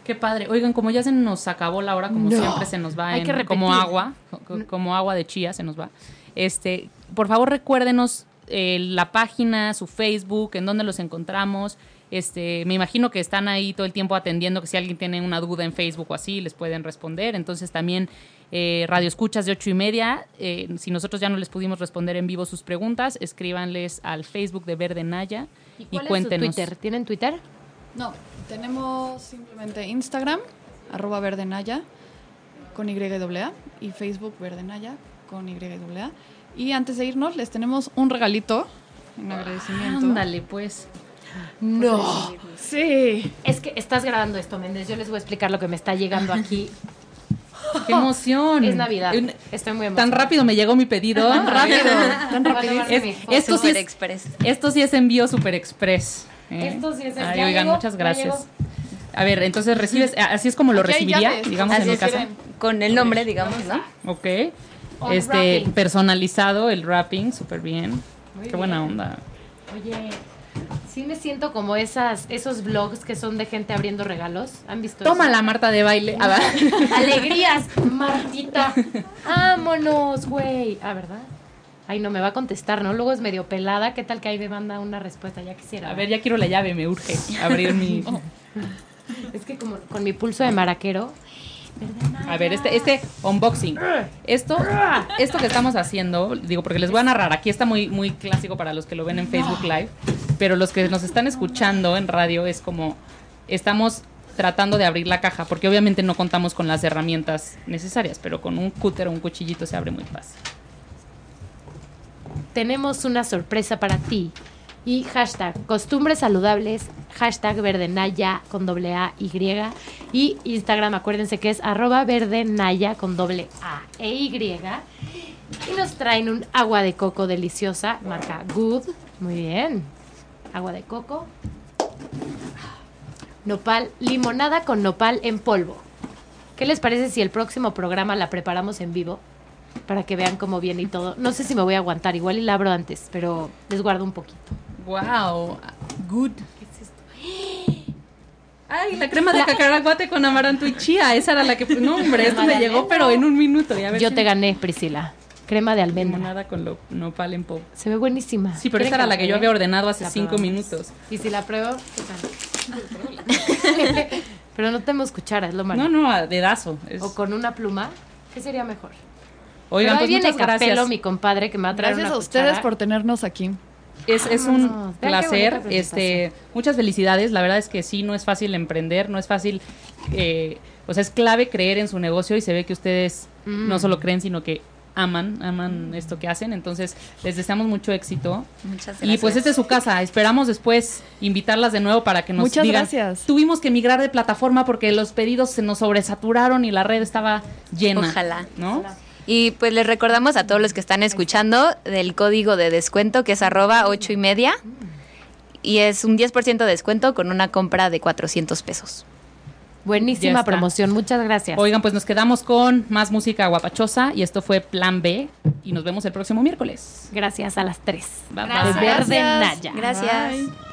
Qué padre. Oigan, como ya se nos acabó la hora, como No. siempre se nos va Hay en- como agua, co- como agua de chía se nos va. Este, por favor recuérdenos eh, la página, su Facebook, en dónde los encontramos. Este, me imagino que están ahí todo el tiempo atendiendo que si alguien tiene una duda en Facebook o así, les pueden responder. Entonces también eh, Radio Escuchas de ocho y media. eh, si nosotros ya no les pudimos responder en vivo sus preguntas, escríbanles al Facebook de Verde Naya ¿Y y, cuál es su cuéntenos. Twitter? ¿Tienen Twitter? No, tenemos simplemente Instagram, arroba verdenaya, con YWA, y Facebook verdenaya, con YWA. Y antes de irnos, les tenemos un regalito en agradecimiento. Ándale, pues. No. Sí. Es que estás grabando esto, Méndez. Yo les voy a explicar lo que me está llegando aquí. ¡Qué emoción! Es Navidad. Estoy muy Tan emocionada. rápido me llegó mi pedido. Tan rápido. Tan darme Es- esto sí Super es- Express. Esto sí es envío Super Express. ¿eh? Esto sí es el- Ay, oigan, muchas gracias. A ver, entonces recibes, así es como lo recibiría, digamos, en mi casa. Con el nombre, digamos, ¿no? Ok. On Este, wrapping. personalizado, el wrapping, súper bien. Muy Qué buena onda. Oye, sí me siento como esas, esos vlogs que son de gente abriendo regalos. ¿Han visto Toma eso? la Marta de baile. Alegrías, Martita. Vámonos, güey. Ah, ¿verdad? Ay, no me va a contestar, ¿no? Luego es medio pelada. ¿Qué tal que ahí me manda una respuesta? Ya quisiera. A ver, ya quiero la llave, me urge abrir mi... Es que como con mi pulso de maraquero. A ver, este, este unboxing. Esto, esto que estamos haciendo, digo, porque les voy a narrar, aquí está muy, muy clásico para los que lo ven en Facebook Live, pero los que nos están escuchando en radio es como estamos tratando de abrir la caja, porque obviamente no contamos con las herramientas necesarias, pero con un cúter o un cuchillito se abre muy fácil. Tenemos una sorpresa para ti. Y hashtag costumbres saludables, hashtag verdenaya con doble A Y. Y Instagram, acuérdense que es arroba verdenaya con doble A e Y. Y nos traen un agua de coco deliciosa, marca Good. Muy bien. Agua de coco. Nopal, limonada con nopal en polvo. ¿Qué les parece si el próximo programa la preparamos en vivo? Para que vean cómo viene y todo. No sé si me voy a aguantar, igual y la abro antes, pero les guardo un poquito. Wow, good. ¿Qué es esto? Ay, la crema de cacahuate con amaranto y chía. Esa era la que. No, hombre, esto me llegó, pero en un minuto. Y a ver Yo si- te gané, Priscila. Crema de almendra. Limonada con lo, nopal en pop. Se ve buenísima. Sí, pero ¿Quieren esa era la que yo había ordenado hace cinco minutos. Y si la pruebo, ¿qué tal? pero no tenemos cuchara, es lo malo. No, no, a dedazo. Es- O con una pluma, ¿qué sería mejor? Oigan, pero ahí pues viene Capelo, gracias. mi compadre, que me va a traer Gracias una a ustedes cuchara. por tenernos aquí. Es, es un qué placer. Este, muchas felicidades. La verdad es que sí, no es fácil emprender, no es fácil. eh, o sea, es clave creer en su negocio y se ve que ustedes Mm. no solo creen, sino que aman, aman esto que hacen. Entonces, les deseamos mucho éxito. Muchas Y pues gracias. esta es su casa. Esperamos después invitarlas de nuevo para que nos Muchas digan. gracias. Tuvimos que migrar de plataforma porque los pedidos se nos sobresaturaron y la red estaba llena. Ojalá. ¿No? Y pues les recordamos a todos los que están escuchando del código de descuento que es arroba ocho y media. Y es un 10% de descuento con una compra de 400 pesos. Buenísima promoción, muchas gracias. Oigan, pues nos quedamos con más música guapachosa y esto fue Plan B y nos vemos el próximo miércoles. Gracias a las tres. Bye, De bye. Verde Gracias. Naya. Gracias. Bye.